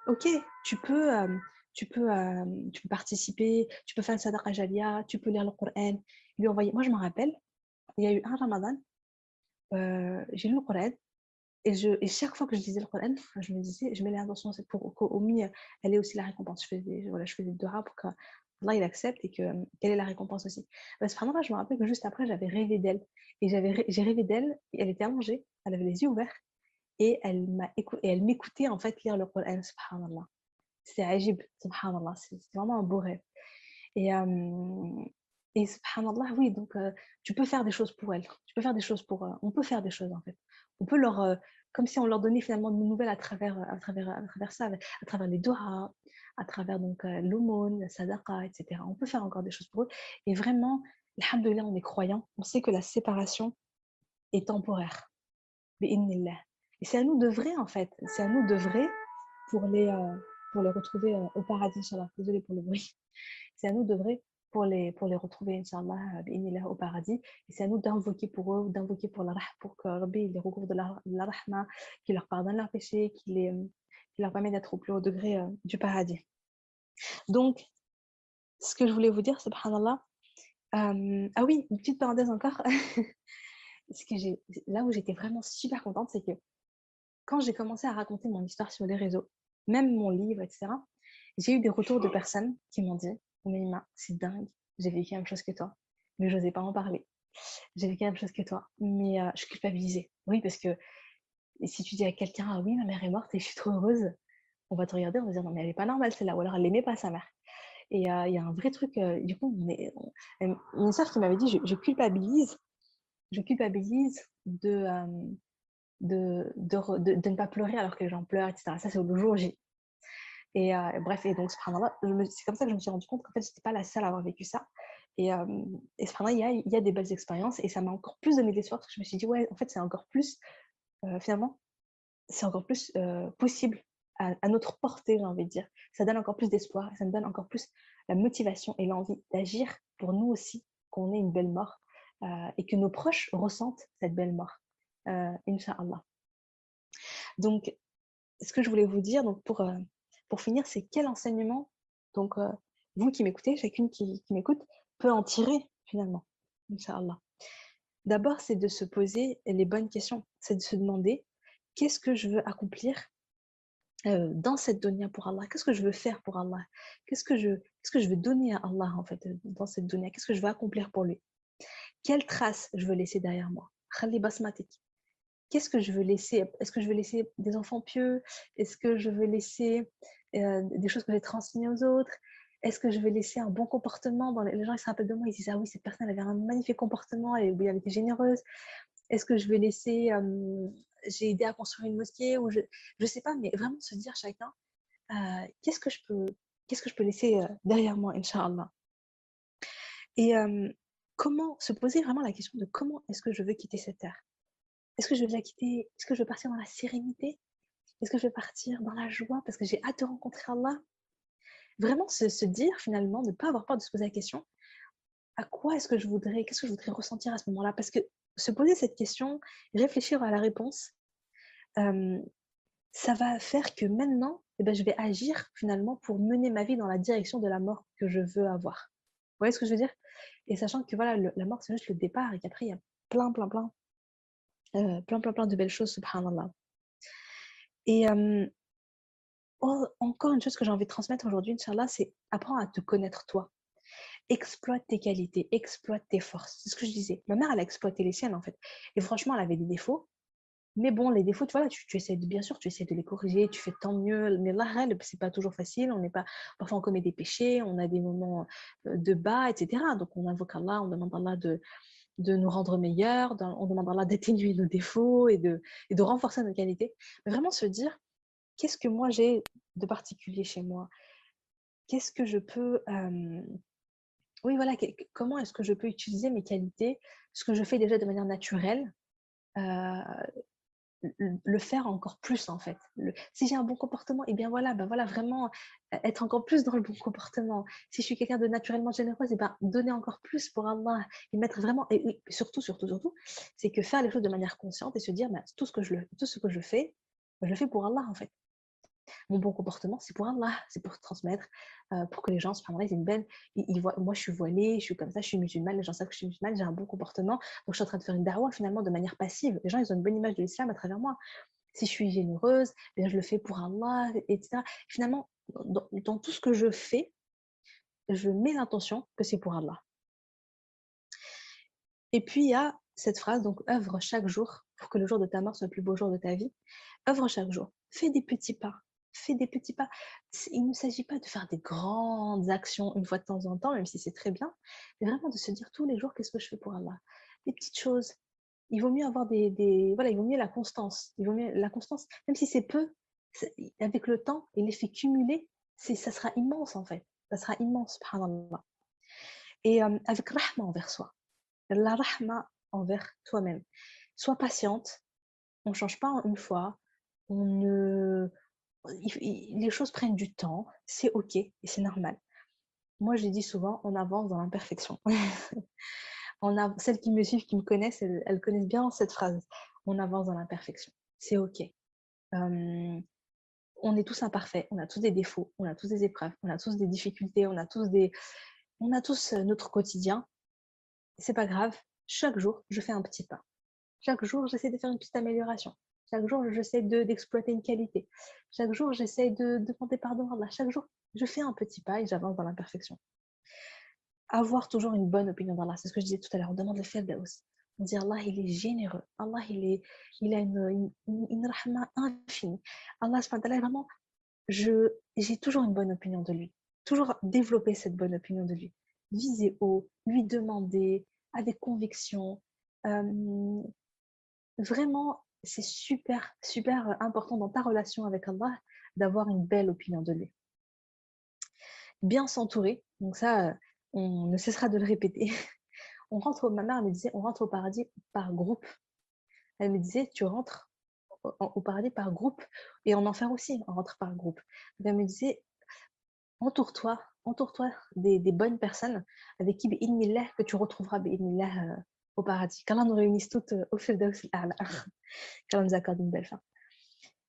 Ok, tu peux, euh, tu, peux, euh, tu peux participer, tu peux faire une sadaqa jalia, tu peux lire le Coran, lui envoyer. Moi, je me rappelle, il y a eu un ramadan, euh, j'ai lu le Coran et, chaque fois que je lisais le Coran, je me disais, je mets l'intention pour qu'au elle ait aussi la récompense. Je faisais, voilà, je faisais doigts pour qu'Allah il accepte et qu'elle ait la récompense aussi. Parce que je me rappelle que juste après, j'avais rêvé d'elle. Et j'ai rêvé d'elle, elle était allongée, elle avait les yeux ouverts et elle m'écoutait en fait lire le Coran, subhanallah. C'est ajib, subhanallah, c'est vraiment un beau rêve. Euh, et subhanallah, oui, donc tu peux faire des choses pour elle. Tu peux faire des choses pour. on peut faire des choses en fait. On peut leur. comme si on leur donnait finalement de nouvelles à travers, à travers, à travers ça, à travers les doigts, à travers donc l'aumône, la sadaqa, etc. On peut faire encore des choses pour eux. Et vraiment, alhamdoulilah, on est croyant. On sait que la séparation est temporaire. Et c'est à nous de vrai en fait. C'est à nous de vrai pour les, pour les retrouver au paradis. Désolée pour le bruit. C'est à nous de vrai pour les, pour les retrouver, Inch'Allah, au paradis. Et c'est à nous d'invoquer pour eux, d'invoquer pour, la, pour que Rabbi les recouvre de la, la rahma, qu'il leur pardonne leurs péchés, qu'il les, leur permet d'être au plus haut degré euh, du paradis. Donc, ce que je voulais vous dire, subhanallah, euh, ah oui, une petite parenthèse encore. ce que là où j'étais vraiment super contente, c'est que quand j'ai commencé à raconter mon histoire sur les réseaux, même mon livre, etc., j'ai eu des retours de personnes qui m'ont dit mais c'est dingue, j'ai vécu la même chose que toi, mais je n'osais pas en parler. J'ai vécu la même chose que toi, mais euh, je culpabilisais. Oui, parce que si tu dis à quelqu'un, ah oui, ma mère est morte et je suis trop heureuse, on va te regarder, on va dire, non, mais elle n'est pas normale celle-là, ou alors elle n'aimait pas sa mère. Et euh, il y a un vrai truc, euh, du coup, une sœur qui m'avait dit, je, culpabilise, je culpabilise de, de, de, de, ne pas pleurer alors que les gens pleurent, etc. Ça, c'est au jour J. Et bref, et donc, c'est comme ça que je me suis rendu compte qu'en fait, je n'étais pas la seule à avoir vécu ça. Et, euh, et il y a, il y a des belles expériences et ça m'a encore plus donné l'espoir parce que je me suis dit, ouais, en fait, c'est encore plus, finalement, c'est encore plus possible à, notre portée, j'ai envie de dire. Ça donne encore plus d'espoir ça me donne encore plus la motivation et l'envie d'agir pour nous aussi, qu'on ait une belle mort et que nos proches ressentent cette belle mort. Euh, Inch'Allah. Donc, ce que je voulais vous dire, donc pour, pour finir, c'est quel enseignement, donc vous qui m'écoutez, chacune qui, m'écoute, peut en tirer finalement. D'abord, c'est de se poser les bonnes questions, c'est de se demander qu'est-ce que je veux accomplir dans cette dunya pour Allah? Qu'est-ce que je veux faire pour Allah? Qu'est-ce que je, veux donner à Allah en fait dans cette dunya? Qu'est-ce que je veux accomplir pour lui? Quelle trace je veux laisser derrière moi? Khali basmatik qu'est-ce que je veux laisser? Est-ce que je veux laisser des enfants pieux? Est-ce que je veux laisser euh, des choses que j'ai transmises aux autres? Est-ce que je veux laisser un bon comportement? Les... gens ils se rappellent de moi, ils disent ah oui cette personne avait un magnifique comportement, elle, était généreuse. Est-ce que je vais laisser j'ai aidé à construire une mosquée ou je ne sais pas, mais vraiment se dire chacun euh, qu'est-ce que je peux qu'est-ce que je peux laisser euh, derrière moi, inshallah. Et comment se poser vraiment la question de comment est-ce que je veux quitter cette terre? Est-ce que je veux la quitter? Est-ce que je veux partir dans la sérénité? Est-ce que je veux partir dans la joie parce que j'ai hâte de rencontrer Allah? Vraiment se, dire finalement, ne pas avoir peur de se poser la question à quoi est-ce que je voudrais, qu'est-ce que je voudrais ressentir à ce moment-là? Parce que se poser cette question, réfléchir à la réponse, ça va faire que maintenant, eh ben, je vais agir finalement pour mener ma vie dans la direction de la mort que je veux avoir. Vous voyez ce que je veux dire? Et sachant que voilà, la mort, c'est juste le départ et qu'après, il y a plein, plein, plein, euh, plein, plein, plein de belles choses, subhanallah. Et encore une chose que j'ai envie de transmettre aujourd'hui, Inch'Allah, c'est apprendre à te connaître toi. Exploite tes qualités, exploite tes forces. C'est ce que je disais. Ma mère, elle a exploité les siennes, en fait. Et franchement, elle avait des défauts, mais bon, les défauts, tu vois, là, tu, essaies de, bien sûr, tu essaies de les corriger, tu fais tant mieux. Mais là, c'est pas toujours facile. On n'est pas, parfois, on commet des péchés, on a des moments de bas, etc. Donc, on invoque Allah, on demande Allah de, de nous rendre meilleurs, on demande Allah d'atténuer nos défauts et de, et de renforcer nos qualités. Mais vraiment se dire, qu'est-ce que moi j'ai de particulier chez moi? Qu'est-ce que je peux. Oui, voilà, comment est-ce que je peux utiliser mes qualités, ce que je fais déjà de manière naturelle, le faire encore plus en fait. si j'ai un bon comportement, et eh bien voilà, ben voilà, vraiment euh, être encore plus dans le bon comportement. Si je suis quelqu'un de naturellement généreuse, et eh ben donner encore plus pour Allah et mettre vraiment, et, surtout, surtout, surtout, c'est que faire les choses de manière consciente et se dire, ben, tout, ce que je, tout ce que je fais, ben, je le fais pour Allah en fait. Mon bon comportement, c'est pour Allah, c'est pour transmettre, euh, pour que les gens, subhanallah, ils une belle, ils, voient, moi je suis voilée, je suis comme ça, je suis musulmane, les gens savent que je suis musulmane, j'ai un bon comportement, donc je suis en train de faire une darwa finalement de manière passive. Les gens, ils ont une bonne image de l'islam à travers moi. Si je suis généreuse, bien, je le fais pour Allah, etc. Finalement, dans, dans tout ce que je fais, je mets l'intention que c'est pour Allah. Et puis, il y a cette phrase, donc œuvre chaque jour pour que le jour de ta mort soit le plus beau jour de ta vie. Œuvre chaque jour. Fais des petits pas fais des petits pas. Il ne s'agit pas de faire des grandes actions une fois de temps en temps, même si c'est très bien, mais vraiment de se dire tous les jours qu'est-ce que je fais pour Allah? Des petites choses. Il vaut mieux avoir des, voilà, il vaut mieux la constance. Il vaut mieux la constance, même si c'est peu, avec le temps et l'effet cumulé, ça sera immense en fait. Ça sera immense, subhanallah. Et euh, avec rahma envers soi. La rahma envers toi-même. Sois patiente. On ne change pas en une fois. On ne les choses prennent du temps, c'est ok et c'est normal. Moi, je dis souvent, on avance dans l'imperfection. celles qui me suivent, qui me connaissent, elles, connaissent bien cette phrase. On avance dans l'imperfection. C'est ok. on est tous imparfaits, on a tous des défauts, on a tous des épreuves, on a tous des difficultés, on a tous des, on a tous notre quotidien. C'est pas grave. Chaque jour, je fais un petit pas. Chaque jour, j'essaie de faire une petite amélioration. Chaque jour, j'essaie d'exploiter une qualité. Chaque jour, j'essaie de, demander pardon à Allah. Chaque jour, je fais un petit pas et j'avance dans l'imperfection. Avoir toujours une bonne opinion d'Allah, c'est ce que je disais tout à l'heure. On demande le Firdaus. On dit Allah, il est généreux. Allah, il, est, il a une, une, rahma infinie. Allah, vraiment, j'ai toujours une bonne opinion de lui. Toujours développer cette bonne opinion de lui. Viser haut, lui demander avec conviction. Euh, vraiment c'est super, super important dans ta relation avec Allah d'avoir une belle opinion de lui. Bien s'entourer, donc ça, on ne cessera de le répéter. On rentre, ma mère me disait, on rentre au paradis par groupe. Elle me disait, tu rentres au paradis par groupe et en enfer aussi, on rentre par groupe. Elle me disait, entoure-toi, entoure-toi des, bonnes personnes avec qui, que tu retrouveras euh, au paradis. Qu'Allah nous réunisse toutes euh, au Firdaus al Qu'Allah nous accorde une belle fin.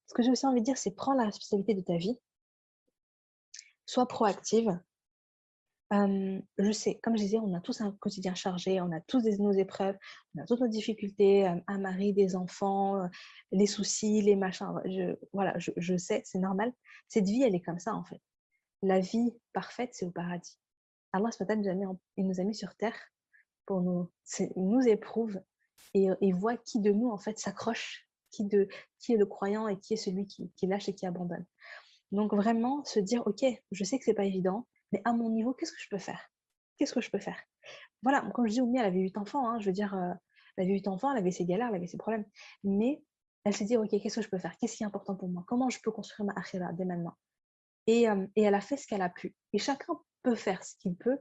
Ce que j'ai aussi envie de dire, c'est prends la responsabilité de ta vie. Sois proactive. je sais, comme je disais, on a tous un quotidien chargé, on a tous nos épreuves, on a toutes nos difficultés, un mari, des enfants, euh, les soucis, les machins. Voilà, je, sais, c'est normal. Cette vie, elle est comme ça en fait. La vie parfaite, c'est au paradis. Allah il nous a mis sur terre pour nous, nous éprouve et, et, voit qui de nous en fait s'accroche, qui, est le croyant et qui est celui qui, lâche et qui abandonne. Donc vraiment se dire, ok, je sais que c'est pas évident, mais à mon niveau, qu'est-ce que je peux faire? Qu'est-ce que je peux faire? Voilà, comme je dis, Oumi, elle avait huit enfants, hein, je veux dire, euh, elle avait huit enfants, elle avait ses galères, elle avait ses problèmes, mais elle s'est dit, ok, qu'est-ce que je peux faire? Qu'est-ce qui est important pour moi? Comment je peux construire ma akhira dès maintenant? Euh, et elle a fait ce qu'elle a pu. Et chacun peut faire ce qu'il peut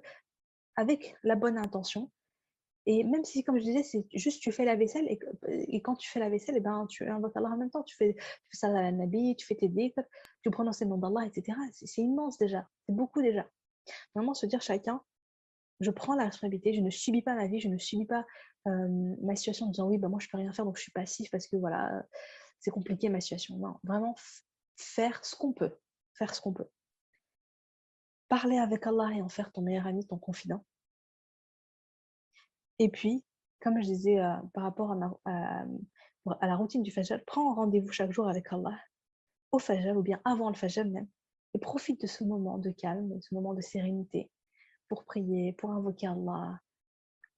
avec la bonne intention Et même si, comme je disais, c'est juste tu fais la vaisselle et, quand tu fais la vaisselle, et ben, tu invoques Allah en même temps. Tu fais, ça à la Nabi, tu fais tes dhikr, tu prononces le nom d'Allah, etc. C'est immense déjà. C'est beaucoup déjà. Vraiment se dire chacun, je prends la responsabilité, je ne subis pas ma vie, je ne subis pas ma situation en disant oui, ben moi je peux rien faire donc je suis passif parce que voilà, c'est compliqué ma situation. Non, vraiment faire ce qu'on peut, faire ce qu'on peut. Parler avec Allah et en faire ton meilleur ami, ton confident. Et puis, comme je disais par rapport à, la routine du Fajr, prends rendez-vous chaque jour avec Allah au Fajr ou bien avant le Fajr même et profite de ce moment de calme, de ce moment de sérénité pour prier, pour invoquer Allah,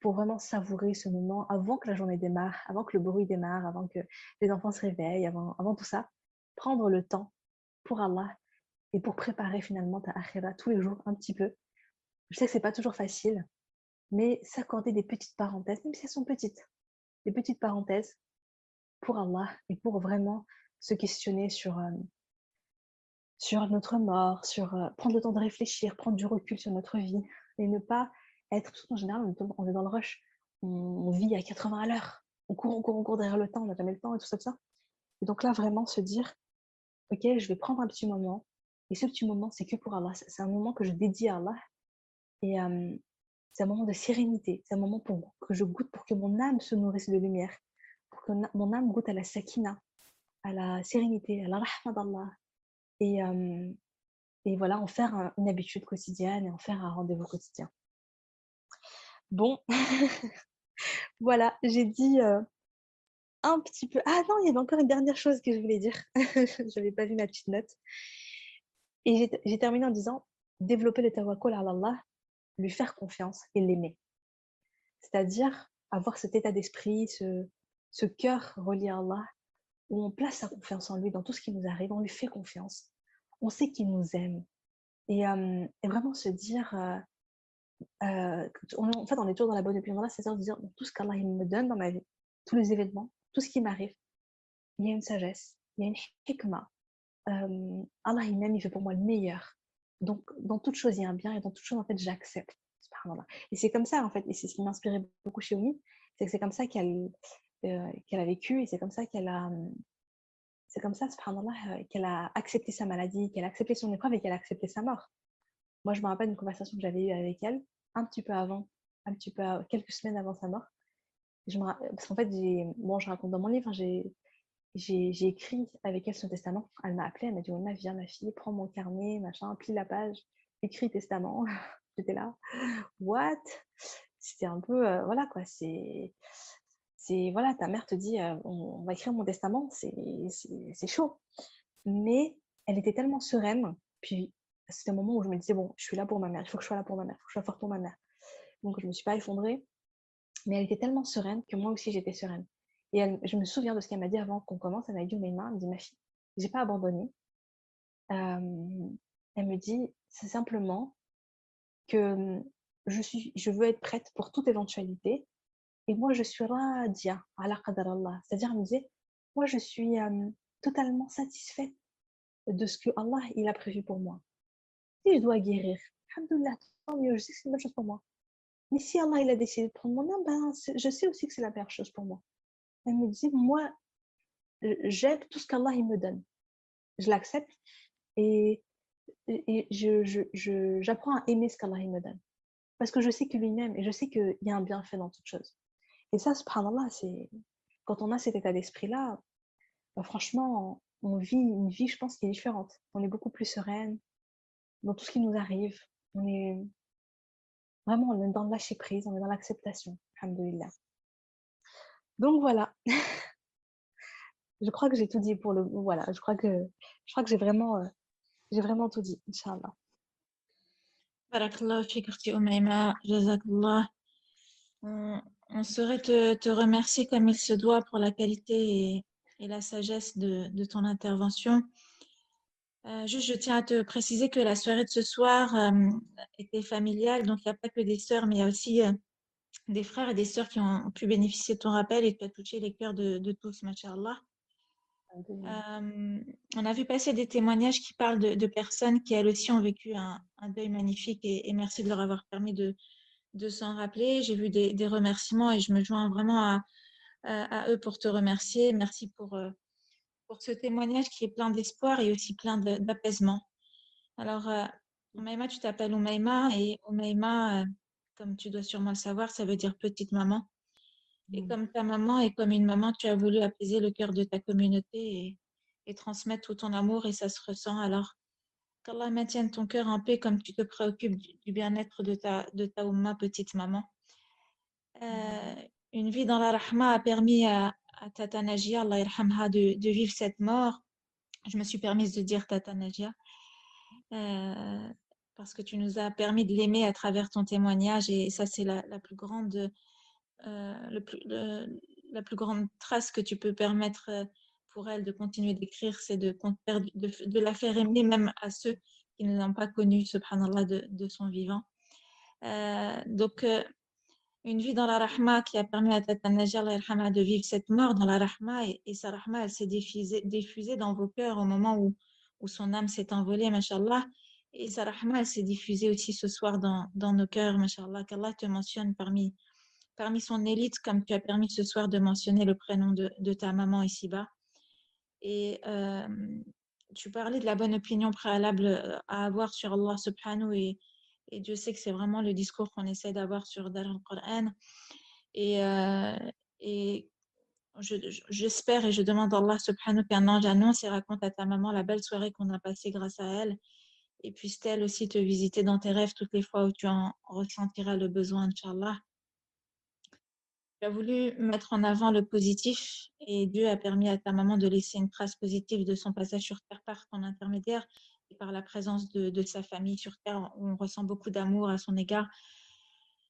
pour vraiment savourer ce moment avant que la journée démarre, avant que le bruit démarre, avant que les enfants se réveillent, avant, avant tout ça. Prendre le temps pour Allah et pour préparer finalement ta akhira tous les jours un petit peu. Je sais que c'est pas toujours facile, mais s'accorder des petites parenthèses, même si elles sont petites, des petites parenthèses pour Allah et pour vraiment se questionner sur, euh, sur notre mort, sur euh, prendre le temps de réfléchir, prendre du recul sur notre vie et ne pas être, parce qu'en général, on est dans le rush, on, vit à 80 à l'heure, on court, on court, on court derrière le temps, on n'a jamais le temps et tout ça, tout ça. Et donc là, vraiment se dire, ok, je vais prendre un petit moment, et ce petit moment, c'est que pour Allah, c'est un moment que je dédie à Allah, et c'est un moment de sérénité, c'est un moment pour que je goûte, pour que mon âme se nourrisse de lumière, pour que mon âme goûte à la sakina, à la sérénité, à la rahma d'Allah, et, euh, voilà, en faire une habitude quotidienne et en faire un rendez-vous quotidien. Bon, voilà, j'ai dit un petit peu. Ah non, il y avait encore une dernière chose que je voulais dire. je n'avais pas vu ma petite note. Et j'ai terminé en disant développer le tawakkul à Allah, lui faire confiance et l'aimer. C'est-à-dire avoir cet état d'esprit, ce, cœur relié à Allah, où on place sa confiance en lui dans tout ce qui nous arrive, on lui fait confiance. On sait qu'il nous aime. Et, et vraiment se dire, euh, en fait, on est toujours dans la bonne opinion. c'est-à-dire dire tout ce qu'Allah me donne dans ma vie, tous les événements, tout ce qui m'arrive, il y a une sagesse, il y a une hikmah. Euh, Allah, il m'aime, il fait pour moi le meilleur. Donc, dans toute chose, il y a un bien et dans toute chose, en fait, j'accepte. Et c'est comme ça, en fait, et c'est ce qui m'inspirait beaucoup chez Omi, c'est que c'est comme ça qu'elle euh, qu'elle a vécu et c'est comme ça qu'elle a. C'est comme ça, qu'elle a accepté sa maladie, qu'elle a accepté son épreuve et qu'elle a accepté sa mort. Moi, je me rappelle d'une conversation que j'avais eue avec elle un petit peu avant, un petit peu quelques semaines avant sa mort. Je me, parce qu'en fait, bon, je raconte dans mon livre, j'ai j'ai écrit avec elle son testament. Elle m'a appelé, elle m'a dit ma viens ma fille, prends mon carnet, machin, plie la page, écris testament. J'étais là, what? C'était un peu, euh, voilà quoi, c'est, voilà, ta mère te dit, euh, on, va écrire mon testament, c'est chaud. Mais elle était tellement sereine, puis c'était un moment où je me disais, bon, je suis là pour ma mère, il faut que je sois là pour ma mère, il faut que je sois forte pour ma mère. Donc, je ne me suis pas effondrée, mais elle était tellement sereine que moi aussi, j'étais sereine. Et je me souviens de ce qu'elle m'a dit avant qu'on commence. Elle m'a dit, mains, elle me dit, ma fille, j'ai pas abandonné. Elle me dit, c'est simplement que je, suis, je veux être prête pour toute éventualité. Et moi, je suis radia, ala Allah. C'est-à-dire, elle me disait, moi, je suis totalement satisfaite de ce que Allah il a prévu pour moi je dois guérir, tant mieux, je sais que c'est une bonne chose pour moi. Mais si Allah il a décidé de prendre mon âme, ben, je sais aussi que c'est la meilleure chose pour moi. Elle me dit, moi, j'aime tout ce qu'Allah me donne. Je l'accepte et, et je, j'apprends à aimer ce qu'Allah me donne. Parce que je sais que lui-même et je sais qu'il y a un bienfait dans toute chose. Et ça, subhanallah, c'est quand on a cet état d'esprit-là, ben, franchement, on vit une vie, je pense, qui est différente. On est beaucoup plus sereine, dans tout ce qui nous arrive. On est vraiment on est dans le lâcher prise, on est dans l'acceptation. Alhamdulillah. Donc voilà. je crois que j'ai tout dit pour le voilà, je crois que je crois que j'ai vraiment euh, vraiment tout dit, inchallah. Barakallah jazakallah. On, saurait te, remercier comme il se doit pour la qualité et, la sagesse de, de ton intervention. Euh, juste, je tiens à te préciser que la soirée de ce soir euh, était familiale, donc il n'y a pas que des sœurs, mais il y a aussi euh, des frères et des sœurs qui ont pu bénéficier de ton rappel et tu as touché les cœurs de, de tous, machallah. on a vu passer des témoignages qui parlent de, personnes qui, elles aussi, ont vécu un, deuil magnifique et, merci de leur avoir permis de, de s'en rappeler. J'ai vu des, remerciements et je me joins vraiment à, à, eux pour te remercier. Merci pour, euh, pour ce témoignage qui est plein d'espoir et aussi plein d'apaisement. Alors, euh, tu t'appelles Oumaima et Oumaima, euh, comme tu dois sûrement le savoir, ça veut dire petite maman. Et mmh. comme ta maman et comme une maman, tu as voulu apaiser le cœur de ta communauté et, et transmettre tout ton amour et ça se ressent. Alors, qu'Allah maintienne ton cœur en paix comme tu te préoccupes du, bien-être de ta, de ta petite maman. Euh, une vie dans la rahma a permis à, à Tata Najia, Allah de, de, vivre cette mort. Je me suis permise de dire Tata Najia. Euh, parce que tu nous as permis de l'aimer à travers ton témoignage et ça c'est la, plus grande euh, la plus grande trace que tu peux permettre pour elle de continuer d'écrire, c'est de, de, la faire aimer même à ceux qui ne l'ont pas connu, subhanallah, de, de son vivant. Euh, donc, euh, une vie dans la rahma qui a permis à Tata Najjar de vivre cette mort dans la rahma et, sa rahma, elle s'est diffusée, diffusée, dans vos cœurs au moment où, où son âme s'est envolée, mashallah. Et sa rahma, s'est diffusée aussi ce soir dans, nos cœurs, mashallah. Qu'Allah te mentionne parmi, parmi son élite, comme tu as permis ce soir de mentionner le prénom de, ta maman ici-bas. Et tu parlais de la bonne opinion préalable à avoir sur Allah subhanahu et, Dieu sait que c'est vraiment le discours qu'on essaie d'avoir sur Dar al-Qur'an. Et, et j'espère et je demande à Allah subhanahu qu'un ange annonce et raconte à ta maman la belle soirée qu'on a passée grâce à elle. Et puisse-t-elle aussi te visiter dans tes rêves toutes les fois où tu en ressentiras le besoin, Inch'Allah? Tu as voulu mettre en avant le positif et Dieu a permis à ta maman de laisser une trace positive de son passage sur Terre par ton intermédiaire et par la présence de, sa famille sur Terre. On ressent beaucoup d'amour à son égard.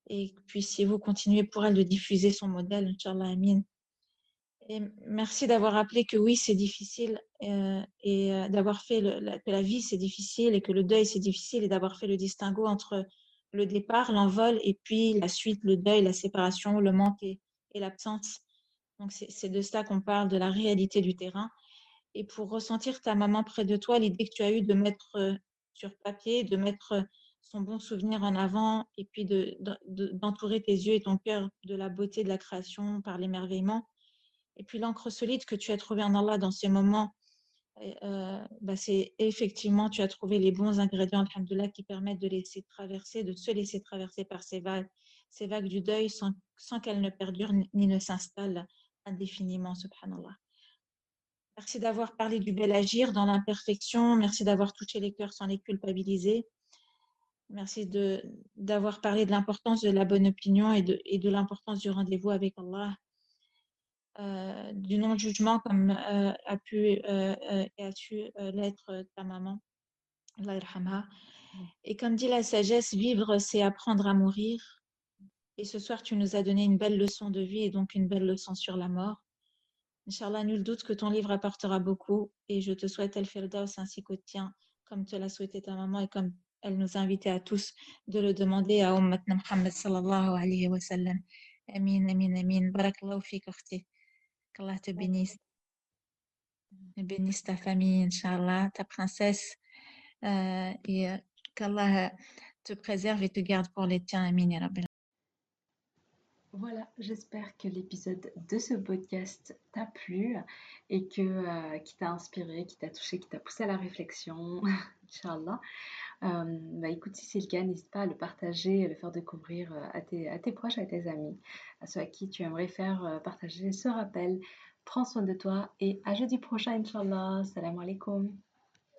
Et puissiez-vous continuer pour elle de diffuser son modèle, Inch'Allah Amin. Merci d'avoir rappelé que oui, c'est difficile euh, et euh, d'avoir fait que la vie, c'est difficile et que le deuil, c'est difficile et d'avoir fait le distinguo entre le départ, l'envol, et puis la suite, le deuil, la séparation, le manque et, l'absence. Donc, c'est de ça qu'on parle, de la réalité du terrain. Et pour ressentir ta maman près de toi, l'idée que tu as eue de mettre euh, sur papier, de mettre son bon souvenir en avant, et puis d'entourer tes yeux et ton cœur de la beauté de la création par l'émerveillement. Et puis l'encre solide que tu as trouvée en Allah dans ces moments euh, bah, c'est effectivement, tu as trouvé les bons ingrédients, alhamdoulilah, qui permettent de laisser traverser, de se laisser traverser par ces vagues, ces vagues du deuil sans, qu'elles ne perdurent ni ne s'installent indéfiniment, subhanallah. Merci d'avoir parlé du bel agir dans l'imperfection. Merci d'avoir touché les cœurs sans les culpabiliser. Merci d'avoir parlé de l'importance de la bonne opinion et de, et de l'importance du rendez-vous avec Allah. Euh, du non-jugement comme euh, a pu euh, et a su l'être ta maman, Et comme dit la sagesse, vivre, c'est apprendre à mourir. Et ce soir, tu nous as donné une belle leçon de vie et donc une belle leçon sur la mort. Inch'Allah, nul doute que ton livre apportera beaucoup et je te souhaite El Firdaus ainsi qu'au tien, comme te l'a souhaité ta maman et comme elle nous a invités à tous de le demander à Ummat Muhammad sallallahu alayhi wa sallam. Amin, amin, amin. Barakallahu fik, Qu'Allah te bénisse. Et bénisse ta famille, Inch'Allah, ta princesse. Euh, et euh, qu'Allah te préserve et te garde pour les tiens. Amin, ya Voilà, j'espère que l'épisode de ce podcast t'a plu et que euh, qui t'a inspiré, qui t'a touché, qui t'a poussé à la réflexion, Inch'Allah. Bah écoute, si c'est le cas, n'hésite pas à le partager, à le faire découvrir à tes, à tes proches, à tes amis, à ceux à qui tu aimerais faire partager ce rappel. Prends soin de toi et à jeudi prochain, Inch'Allah. Salam alaikum.